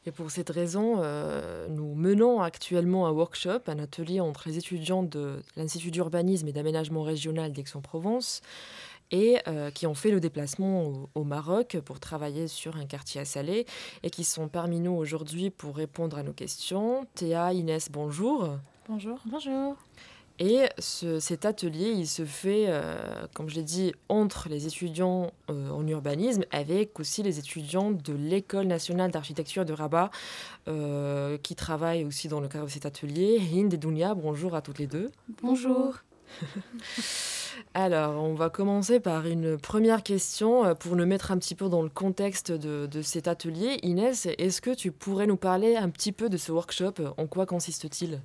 Speaker 1: Et pour cette raison, euh, nous menons actuellement un workshop, un atelier entre les étudiants de l'Institut d'urbanisme et d'aménagement régional d'Aix-en-Provence et euh, qui ont fait le déplacement au, Maroc pour travailler sur un quartier à Salé et qui sont parmi nous aujourd'hui pour répondre à nos questions. Théa, Inès, bonjour.
Speaker 6: Bonjour. Bonjour.
Speaker 1: Et cet atelier, il se fait, euh, comme je l'ai dit, entre les étudiants euh, en urbanisme, avec aussi les étudiants de l'École nationale d'architecture de Rabat, euh, qui travaillent aussi dans le cadre de cet atelier. Hind et Dounia, bonjour à toutes les deux.
Speaker 6: Bonjour.
Speaker 1: Alors, on va commencer par une première question pour nous mettre un petit peu dans le contexte de, de cet atelier. Inès, est-ce que tu pourrais nous parler un petit peu de ce workshop? En quoi consiste-t-il?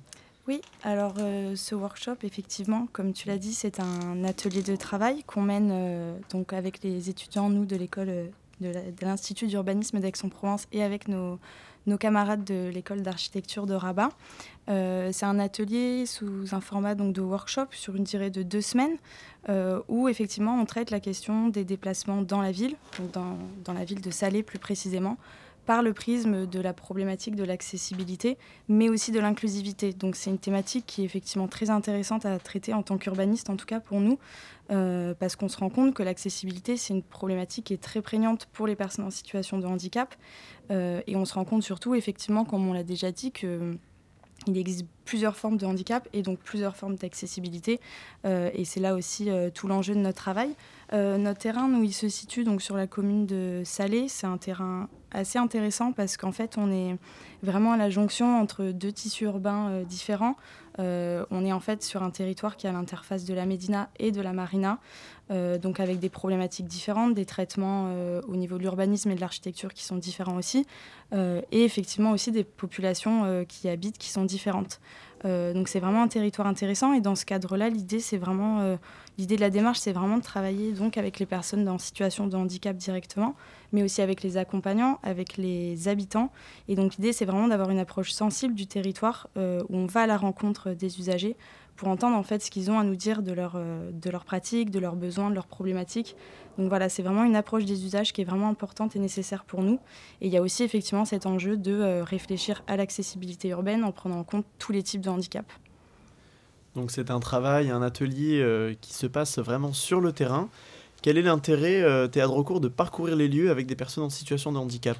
Speaker 6: Oui, alors euh, ce workshop, effectivement, comme tu l'as dit, c'est un atelier de travail qu'on mène euh, donc avec les étudiants, nous, de l'école euh, de l'Institut d'urbanisme d'Aix-en-Provence et avec nos, camarades de l'école d'architecture de Rabat. c'est un atelier sous un format donc, de workshop sur une durée de deux semaines où effectivement on traite la question des déplacements dans la ville, dans la ville de Salé plus précisément, par le prisme de la problématique de l'accessibilité, mais aussi de l'inclusivité. Donc c'est une thématique qui est effectivement très intéressante à traiter en tant qu'urbaniste, en tout cas pour nous, euh, parce qu'on se rend compte que l'accessibilité, c'est une problématique qui est très prégnante pour les personnes en situation de handicap. Euh, et on se rend compte surtout, effectivement, comme on l'a déjà dit, que il existe plusieurs formes de handicap et donc plusieurs formes d'accessibilité. Euh, et c'est là aussi tout l'enjeu de notre travail. notre terrain, nous, il se situe donc sur la commune de Salé. C'est un terrain assez intéressant parce qu'en fait, on est vraiment à la jonction entre deux tissus urbains euh, différents. Euh, on est en fait sur un territoire qui est à l'interface de la Médina et de la Marina, euh, donc avec des problématiques différentes, des traitements au niveau de l'urbanisme et de l'architecture qui sont différents aussi, et effectivement aussi des populations qui habitent qui sont différentes. donc c'est vraiment un territoire intéressant et dans ce cadre-là, l'idée c'est vraiment l'idée de la démarche, c'est vraiment de travailler donc avec les personnes en situation de handicap directement, mais aussi avec les accompagnants, avec les habitants. Et donc l'idée, c'est vraiment d'avoir une approche sensible du territoire euh, où on va à la rencontre des usagers pour entendre en fait ce qu'ils ont à nous dire de leur, euh, de leurs pratiques, de leurs besoins, de leurs problématiques. Donc voilà, c'est vraiment une approche des usages qui est vraiment importante et nécessaire pour nous. Et il y a aussi effectivement cet enjeu de euh, réfléchir à l'accessibilité urbaine en prenant en compte tous les types de handicap.
Speaker 2: Donc c'est un travail, un atelier qui se passe vraiment sur le terrain. Quel est l'intérêt, euh, Théâtre Recours, de parcourir les lieux avec des personnes en situation de handicap?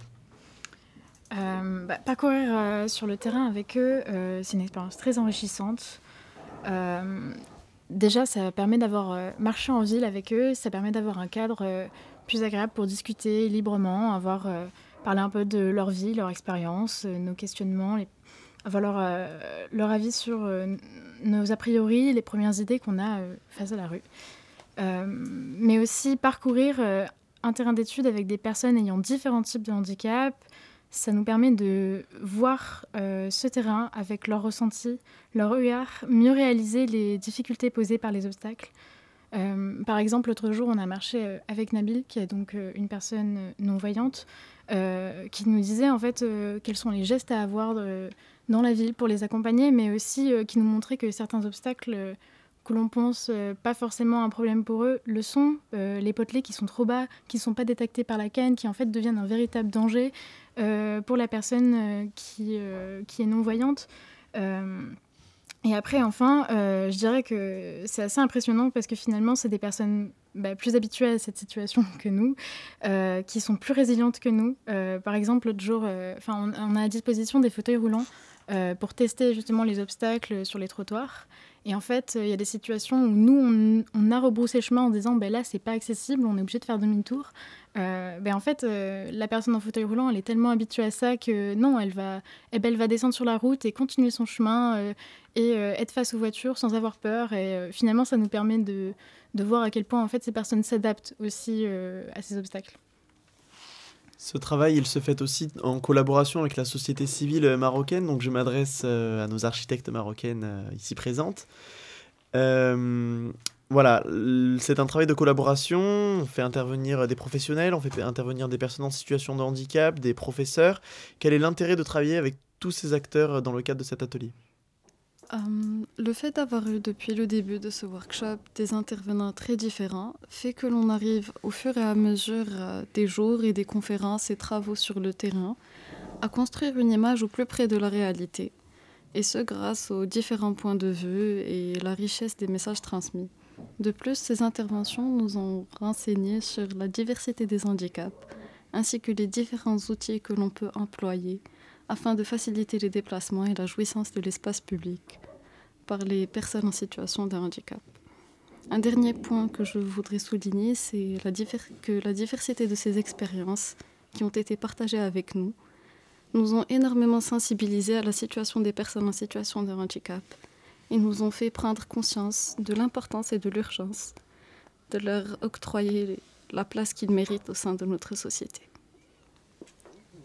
Speaker 7: Euh, bah, Parcourir euh, sur le terrain avec eux, c'est une expérience très enrichissante. déjà, ça permet d'avoir marché en ville avec eux, ça permet d'avoir un cadre plus agréable pour discuter librement, avoir parler un peu de leur vie, leur expérience, nos questionnements, avoir leur avis sur nos a priori, les premières idées qu'on a face à la rue. Euh, mais aussi parcourir euh, un terrain d'études avec des personnes ayant différents types de handicap. Ça nous permet de voir euh, ce terrain avec leurs ressentis, leur regard, mieux réaliser les difficultés posées par les obstacles. par exemple, l'autre jour, on a marché avec Nabil, qui est donc une personne non-voyante, qui nous disait en fait quels sont les gestes à avoir dans la ville pour les accompagner, mais aussi qui nous montrait que certains obstacles que l'on pense euh, pas forcément un problème pour eux, le sont. Euh, les potelets qui sont trop bas, qui ne sont pas détectés par la canne, qui en fait deviennent un véritable danger euh, pour la personne qui, qui est non-voyante. et après, enfin, je dirais que c'est assez impressionnant parce que finalement, c'est des personnes bah, plus habituées à cette situation que nous, qui sont plus résilientes que nous. par exemple, l'autre jour, on, on, a à disposition des fauteuils roulants pour tester justement les obstacles sur les trottoirs. Et en fait, il y a des situations où nous, on, a rebroussé chemin en disant ben là, c'est pas accessible, on est obligé de faire demi-tour. Euh, ben en fait, euh, la personne en fauteuil roulant, elle est tellement habituée à ça que non, elle va, eh ben, elle va descendre sur la route et continuer son chemin euh, et être face aux voitures sans avoir peur. Et finalement, ça nous permet de, de voir à quel point en fait ces personnes s'adaptent aussi à ces obstacles.
Speaker 2: Ce travail, il se fait aussi en collaboration avec la société civile marocaine, donc je m'adresse à nos architectes marocaines ici présentes. voilà, c'est un travail de collaboration, on fait intervenir des professionnels, on fait intervenir des personnes en situation de handicap, des professeurs. Quel est l'intérêt de travailler avec tous ces acteurs dans le cadre de cet atelier?
Speaker 8: Euh, le fait d'avoir eu depuis le début de ce workshop des intervenants très différents fait que l'on arrive au fur et à mesure euh, des jours et des conférences et travaux sur le terrain à construire une image au plus près de la réalité, et ce grâce aux différents points de vue et la richesse des messages transmis. De plus, ces interventions nous ont renseigné sur la diversité des handicaps, ainsi que les différents outils que l'on peut employer afin de faciliter les déplacements et la jouissance de l'espace public par les personnes en situation de handicap. Un dernier point que je voudrais souligner, c'est que la diversité de ces expériences qui ont été partagées avec nous nous ont énormément sensibilisés à la situation des personnes en situation de handicap et nous ont fait prendre conscience de l'importance et de l'urgence de leur octroyer la place qu'ils méritent au sein de notre société.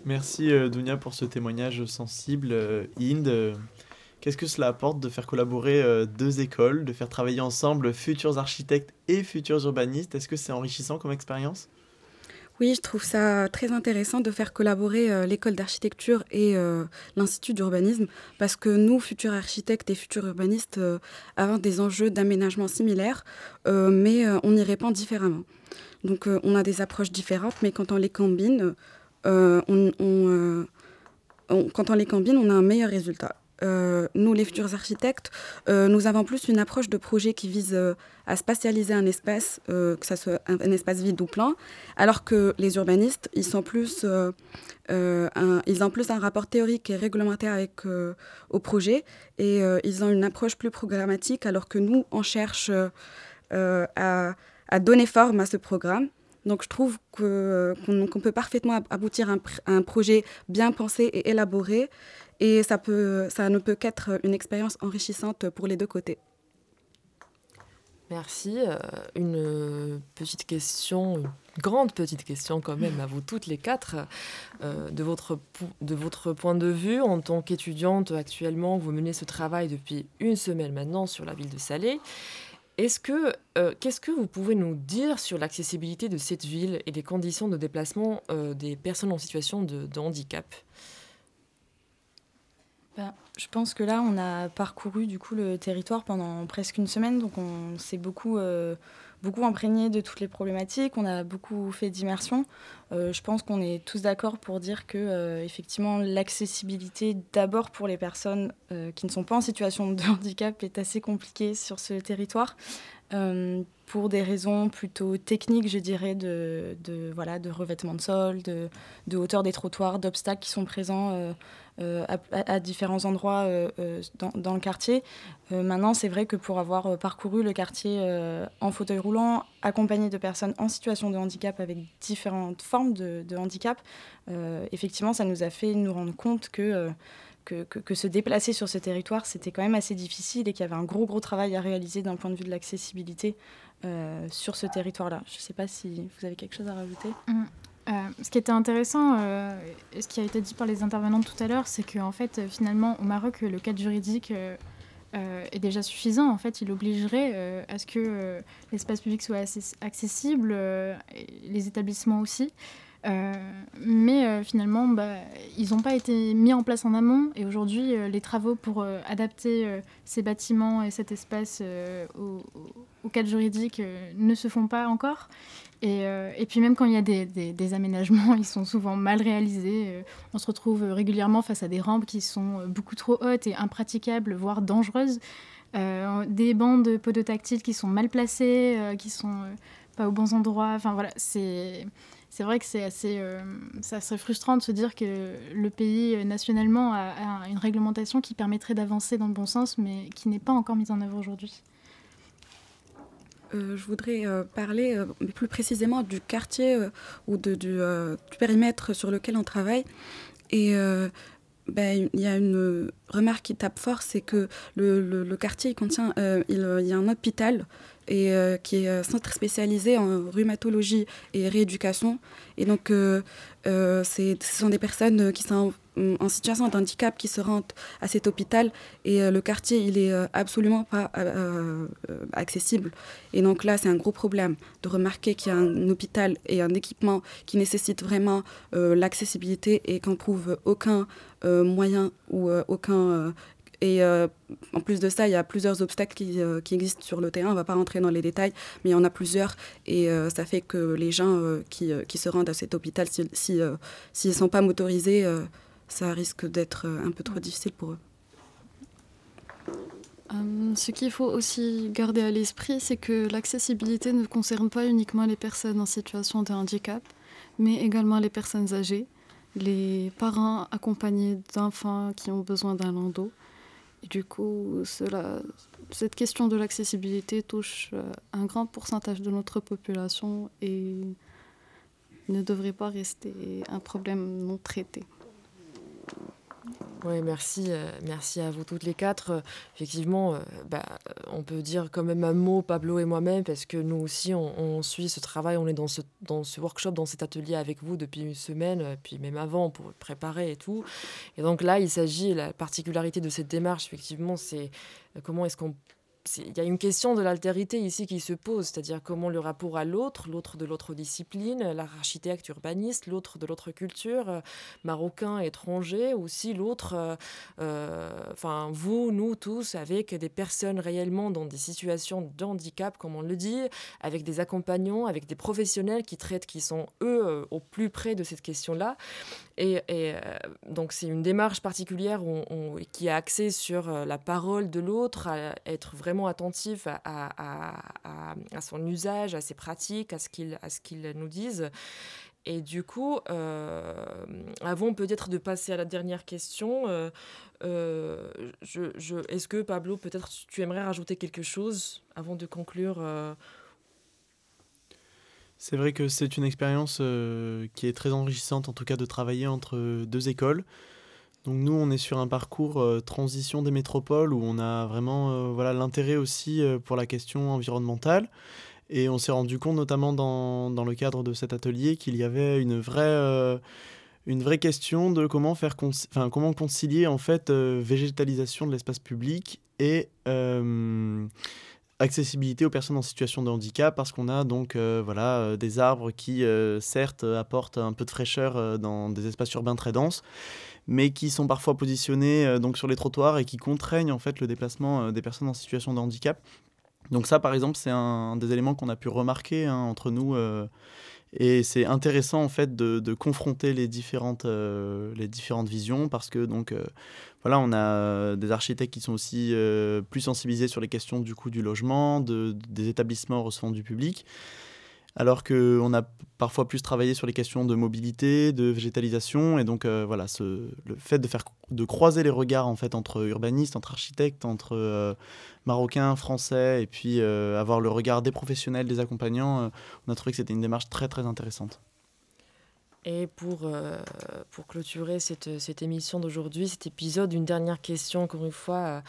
Speaker 2: Merci euh, pour ce témoignage sensible. Euh, Inde, euh, qu'est-ce que cela apporte de faire collaborer deux écoles, de faire travailler ensemble futurs architectes et futurs urbanistes? Est-ce que c'est enrichissant comme expérience?
Speaker 9: Oui, je trouve ça très intéressant de faire collaborer l'école d'architecture et l'Institut d'urbanisme parce que nous, futurs architectes et futurs urbanistes, avons des enjeux d'aménagement similaires, mais on y répond différemment. Donc on a des approches différentes, mais quand on les combine, euh, euh, quand on les combine, on a un meilleur résultat. Euh, nous, les futurs architectes, nous avons plus une approche de projet qui vise à spatialiser un espace, que ce soit un, espace vide ou plein, alors que les urbanistes, ils, sont plus, ils ont plus un rapport théorique et réglementaire avec, au projet, et ils ont une approche plus programmatique, alors que nous, on cherche à donner forme à ce programme. Donc je trouve qu'on peut parfaitement aboutir à un, projet bien pensé et élaboré et ça, ne peut qu'être une expérience enrichissante pour les deux côtés.
Speaker 1: Merci. Euh, une petite question, une grande petite question quand même à vous toutes les quatre. Euh, de votre point de vue, en tant qu'étudiante actuellement, vous menez ce travail depuis une semaine maintenant sur la ville de Salé. Est-ce que, euh, qu'est-ce que vous pouvez nous dire sur l'accessibilité de cette ville et les conditions de déplacement euh, des personnes en situation de, handicap?
Speaker 6: Ben, Je pense que là, on a parcouru du coup le territoire pendant presque une semaine, donc on s'est beaucoup euh, beaucoup imprégné de toutes les problématiques, on a beaucoup fait d'immersion. Euh, je pense qu'on est tous d'accord pour dire que euh, effectivement l'accessibilité d'abord pour les personnes euh, qui ne sont pas en situation de handicap est assez compliquée sur ce territoire. Pour des raisons plutôt techniques, je dirais, de, voilà, de revêtement de sol, de, hauteur des trottoirs, d'obstacles qui sont présents euh, à, différents endroits euh, euh, dans, le quartier. maintenant, c'est vrai que pour avoir parcouru le quartier en fauteuil roulant, accompagné de personnes en situation de handicap avec différentes formes de, handicap, effectivement, ça nous a fait nous rendre compte que que, se déplacer sur ce territoire, c'était quand même assez difficile et qu'il y avait un gros, gros travail à réaliser d'un point de vue de l'accessibilité sur ce territoire-là. Je ne sais pas si vous avez quelque chose à rajouter.
Speaker 7: Mmh. Euh, ce qui était intéressant, euh, ce qui a été dit par les intervenantes tout à l'heure, c'est qu'en fait, euh, finalement, au Maroc, le cadre juridique est déjà suffisant. En fait, il obligerait à ce que l'espace public soit accessible, les établissements aussi. Mais finalement, bah, ils n'ont pas été mis en place en amont. Et aujourd'hui, les travaux pour adapter ces bâtiments et cet espace au, cadre juridique ne se font pas encore. Euh, et, puis même quand il y a des, aménagements, ils sont souvent mal réalisés. Euh, on se retrouve régulièrement face à des rampes qui sont beaucoup trop hautes et impraticables, voire dangereuses. Euh, des bandes podotactiles qui sont mal placées, qui sont pas aux bons endroits. Enfin voilà, c'est c'est vrai que c'est assez, assez, frustrant de se dire que le pays nationalement a une réglementation qui permettrait d'avancer dans le bon sens, mais qui n'est pas encore mise en œuvre aujourd'hui.
Speaker 9: Euh, je voudrais euh, parler euh, plus précisément du quartier ou du, périmètre sur lequel on travaille. Et ben, il y a une remarque qui tape fort, c'est que le, quartier contient, il, y a un hôpital et qui est centre spécialisé en rhumatologie et rééducation. Et donc, ce sont des personnes qui sont en situation de handicap qui se rendent à cet hôpital et le quartier il est absolument pas accessible et donc là c'est un gros problème de remarquer qu'il y a un hôpital et un équipement qui nécessite vraiment l'accessibilité et qu'on trouve aucun moyen ou aucun et euh, en plus de ça, il y a plusieurs obstacles qui, euh, existent sur le terrain. On ne va pas rentrer dans les détails, mais il y en a plusieurs. Et euh, ça fait que les gens qui, se rendent à cet hôpital, s'ils si, si, ne sont pas motorisés, ça risque d'être un peu trop difficile pour eux.
Speaker 8: ce qu'il faut aussi garder à l'esprit, c'est que l'accessibilité ne concerne pas uniquement les personnes en situation de handicap, mais également les personnes âgées, les parents accompagnés d'enfants qui ont besoin d'un landau, du coup, cela, cette question de l'accessibilité touche euh, un grand pourcentage de notre population et ne devrait pas rester un problème non traité.
Speaker 1: Oui, merci, euh, merci à vous toutes les quatre. Euh, effectivement, euh, bah, on peut dire quand même un mot, Pablo et moi-même, parce que nous aussi, on, suit ce travail, on est dans ce, dans ce workshop, dans cet atelier avec vous depuis une semaine, puis même avant pour préparer et tout. Et donc là, il s'agit, la particularité de cette démarche, effectivement, c'est comment est-ce qu'on il y a une question de l'altérité ici qui se pose, c'est-à-dire comment le rapport à l'autre, l'autre de l'autre discipline, l'architecte urbaniste, l'autre de l'autre culture, euh, marocain, étranger, aussi l'autre, euh, euh, enfin vous, nous tous, avec des personnes réellement dans des situations de handicap, comme on le dit, avec des accompagnants, avec des professionnels qui traitent, qui sont eux au plus près de cette question-là. Et, donc c'est une démarche particulière qui est axée sur la parole de l'autre, à être vraiment attentif à, son usage, à ses pratiques, à ce qu'il nous dise. Et du coup, euh, avant peut-être de passer à la dernière question, euh, euh, est-ce que Pablo, peut-être tu aimerais rajouter quelque chose avant de conclure
Speaker 2: C'est vrai que c'est une expérience qui est très enrichissante, en tout cas de travailler entre deux écoles. Nous, on est sur un parcours euh, transition des métropoles où on a vraiment euh, voilà, l'intérêt aussi euh, pour la question environnementale. Et on s'est rendu compte, notamment dans, le cadre de cet atelier, qu'il y avait une vraie, question de comment, faire comment concilier en fait, végétalisation de l'espace public et accessibilité aux personnes en situation de handicap parce qu'on a donc voilà, des arbres qui certes apportent un peu de fraîcheur dans des espaces urbains très denses mais qui sont parfois positionnés euh, donc sur les trottoirs et qui contraignent en fait le déplacement euh, des personnes en situation de handicap. Donc ça, par exemple, c'est un, des éléments qu'on a pu remarquer hein, entre nous. Euh, et c'est intéressant en fait de, confronter les différentes, les différentes visions parce que donc voilà, on a des architectes qui sont aussi plus sensibilisés sur les questions du coût du logement, de, des établissements recevant du public alors qu'on a parfois plus travaillé sur les questions de mobilité, de végétalisation, et donc euh, voilà, le fait de faire de croiser les regards en fait entre urbanistes, entre architectes, entre euh, marocains, français, et puis euh, avoir le regard des professionnels, des accompagnants, on a trouvé que c'était une démarche très très intéressante.
Speaker 1: Et pour, pour clôturer cette, cette émission d'aujourd'hui, cet épisode, une dernière question, encore une fois.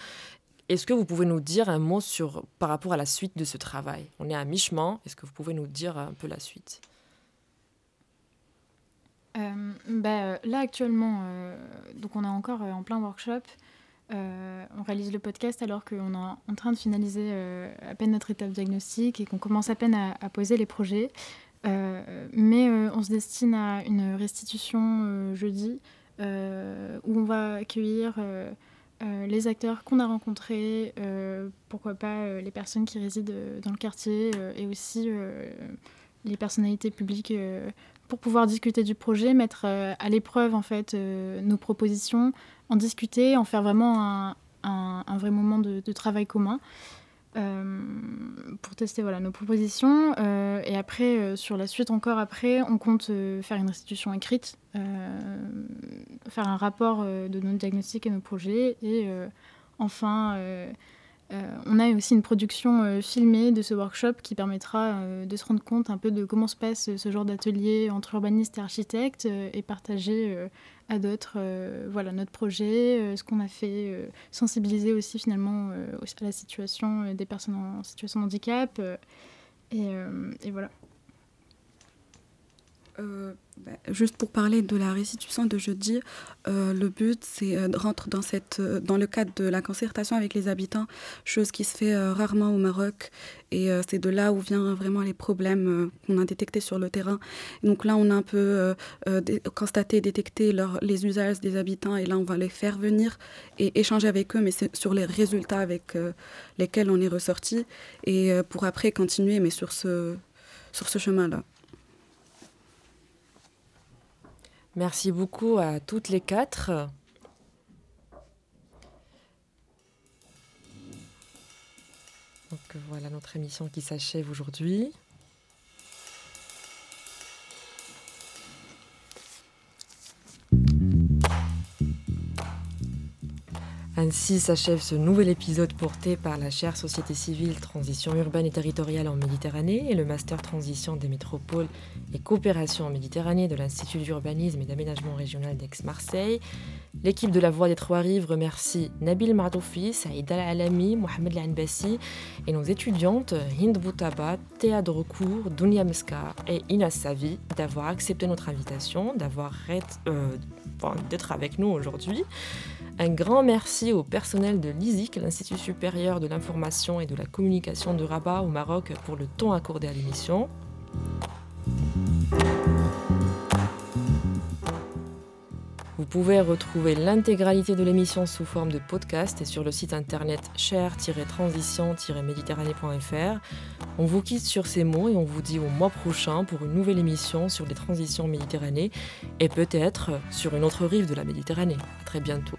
Speaker 1: Est-ce que vous pouvez nous dire un mot sur, par rapport à la suite de ce travail? On est à mi-chemin. Est-ce que vous pouvez nous dire un peu la suite?
Speaker 7: Euh, bah, Là, actuellement, euh, donc on est encore euh, en plein workshop. on réalise le podcast alors qu'on est en train de finaliser à peine notre étape diagnostique et qu'on commence à peine à poser les projets. mais on se destine à une restitution jeudi où on va accueillir euh, les acteurs qu'on a rencontrés, euh, pourquoi pas euh, les personnes qui résident dans le quartier et aussi les personnalités publiques pour pouvoir discuter du projet, mettre à l'épreuve en fait nos propositions, en discuter, en faire vraiment un, vrai moment de travail commun. Euh, pour tester voilà, nos propositions. Euh, et après, euh, sur la suite encore après, on compte faire une restitution écrite, faire un rapport de nos diagnostics et nos projets, et enfin on a aussi une production filmée de ce workshop qui permettra de se rendre compte un peu de comment se passe ce genre d'atelier entre urbanistes et architectes et partager à d'autres voilà, notre projet, ce qu'on a fait, sensibiliser aussi finalement à la situation des personnes en situation de handicap. et voilà.
Speaker 9: Euh, bah, juste pour parler de la restitution de jeudi, euh, le but c'est euh, de rentrer dans, cette, dans le cadre de la concertation avec les habitants, chose qui se fait rarement au Maroc. Et c'est de là où viennent vraiment les problèmes qu'on a détectés sur le terrain. donc là, on a un peu constaté, détecté les usages des habitants et là, on va les faire venir et échanger avec eux, mais c'est sur les résultats avec lesquels on est ressorti. Et pour après continuer, mais sur ce, sur ce chemin-là.
Speaker 1: Merci beaucoup à toutes les quatre. Donc voilà notre émission qui s'achève aujourd'hui. Ainsi s'achève ce nouvel épisode porté par la chaire Société civile, Transition urbaine et territoriale en Méditerranée et le Master Transition des métropoles et coopération en Méditerranée de l'Institut d'urbanisme et d'aménagement régional d'Aix-Marseille. L'équipe de la Voix des Trois Rives remercie Nabil Mardoufi, Saïd Al-Alami, Mohamed Lanbassi et nos étudiantes Hind Boutaba, Théa Drocourt, Dunia Meska et Inas Savi d'avoir accepté notre invitation, d'avoir euh, d'être avec nous aujourd'hui. Un grand merci au personnel de l'ISIC, l'Institut supérieur de l'information et de la communication de Rabat au Maroc, pour le temps accordé à l'émission. Vous pouvez retrouver l'intégralité de l'émission sous forme de podcast et sur le site internet cher-transition-méditerranée.fr. On vous quitte sur ces mots et on vous dit au mois prochain pour une nouvelle émission sur les transitions méditerranées et peut-être sur une autre rive de la Méditerranée. A très bientôt.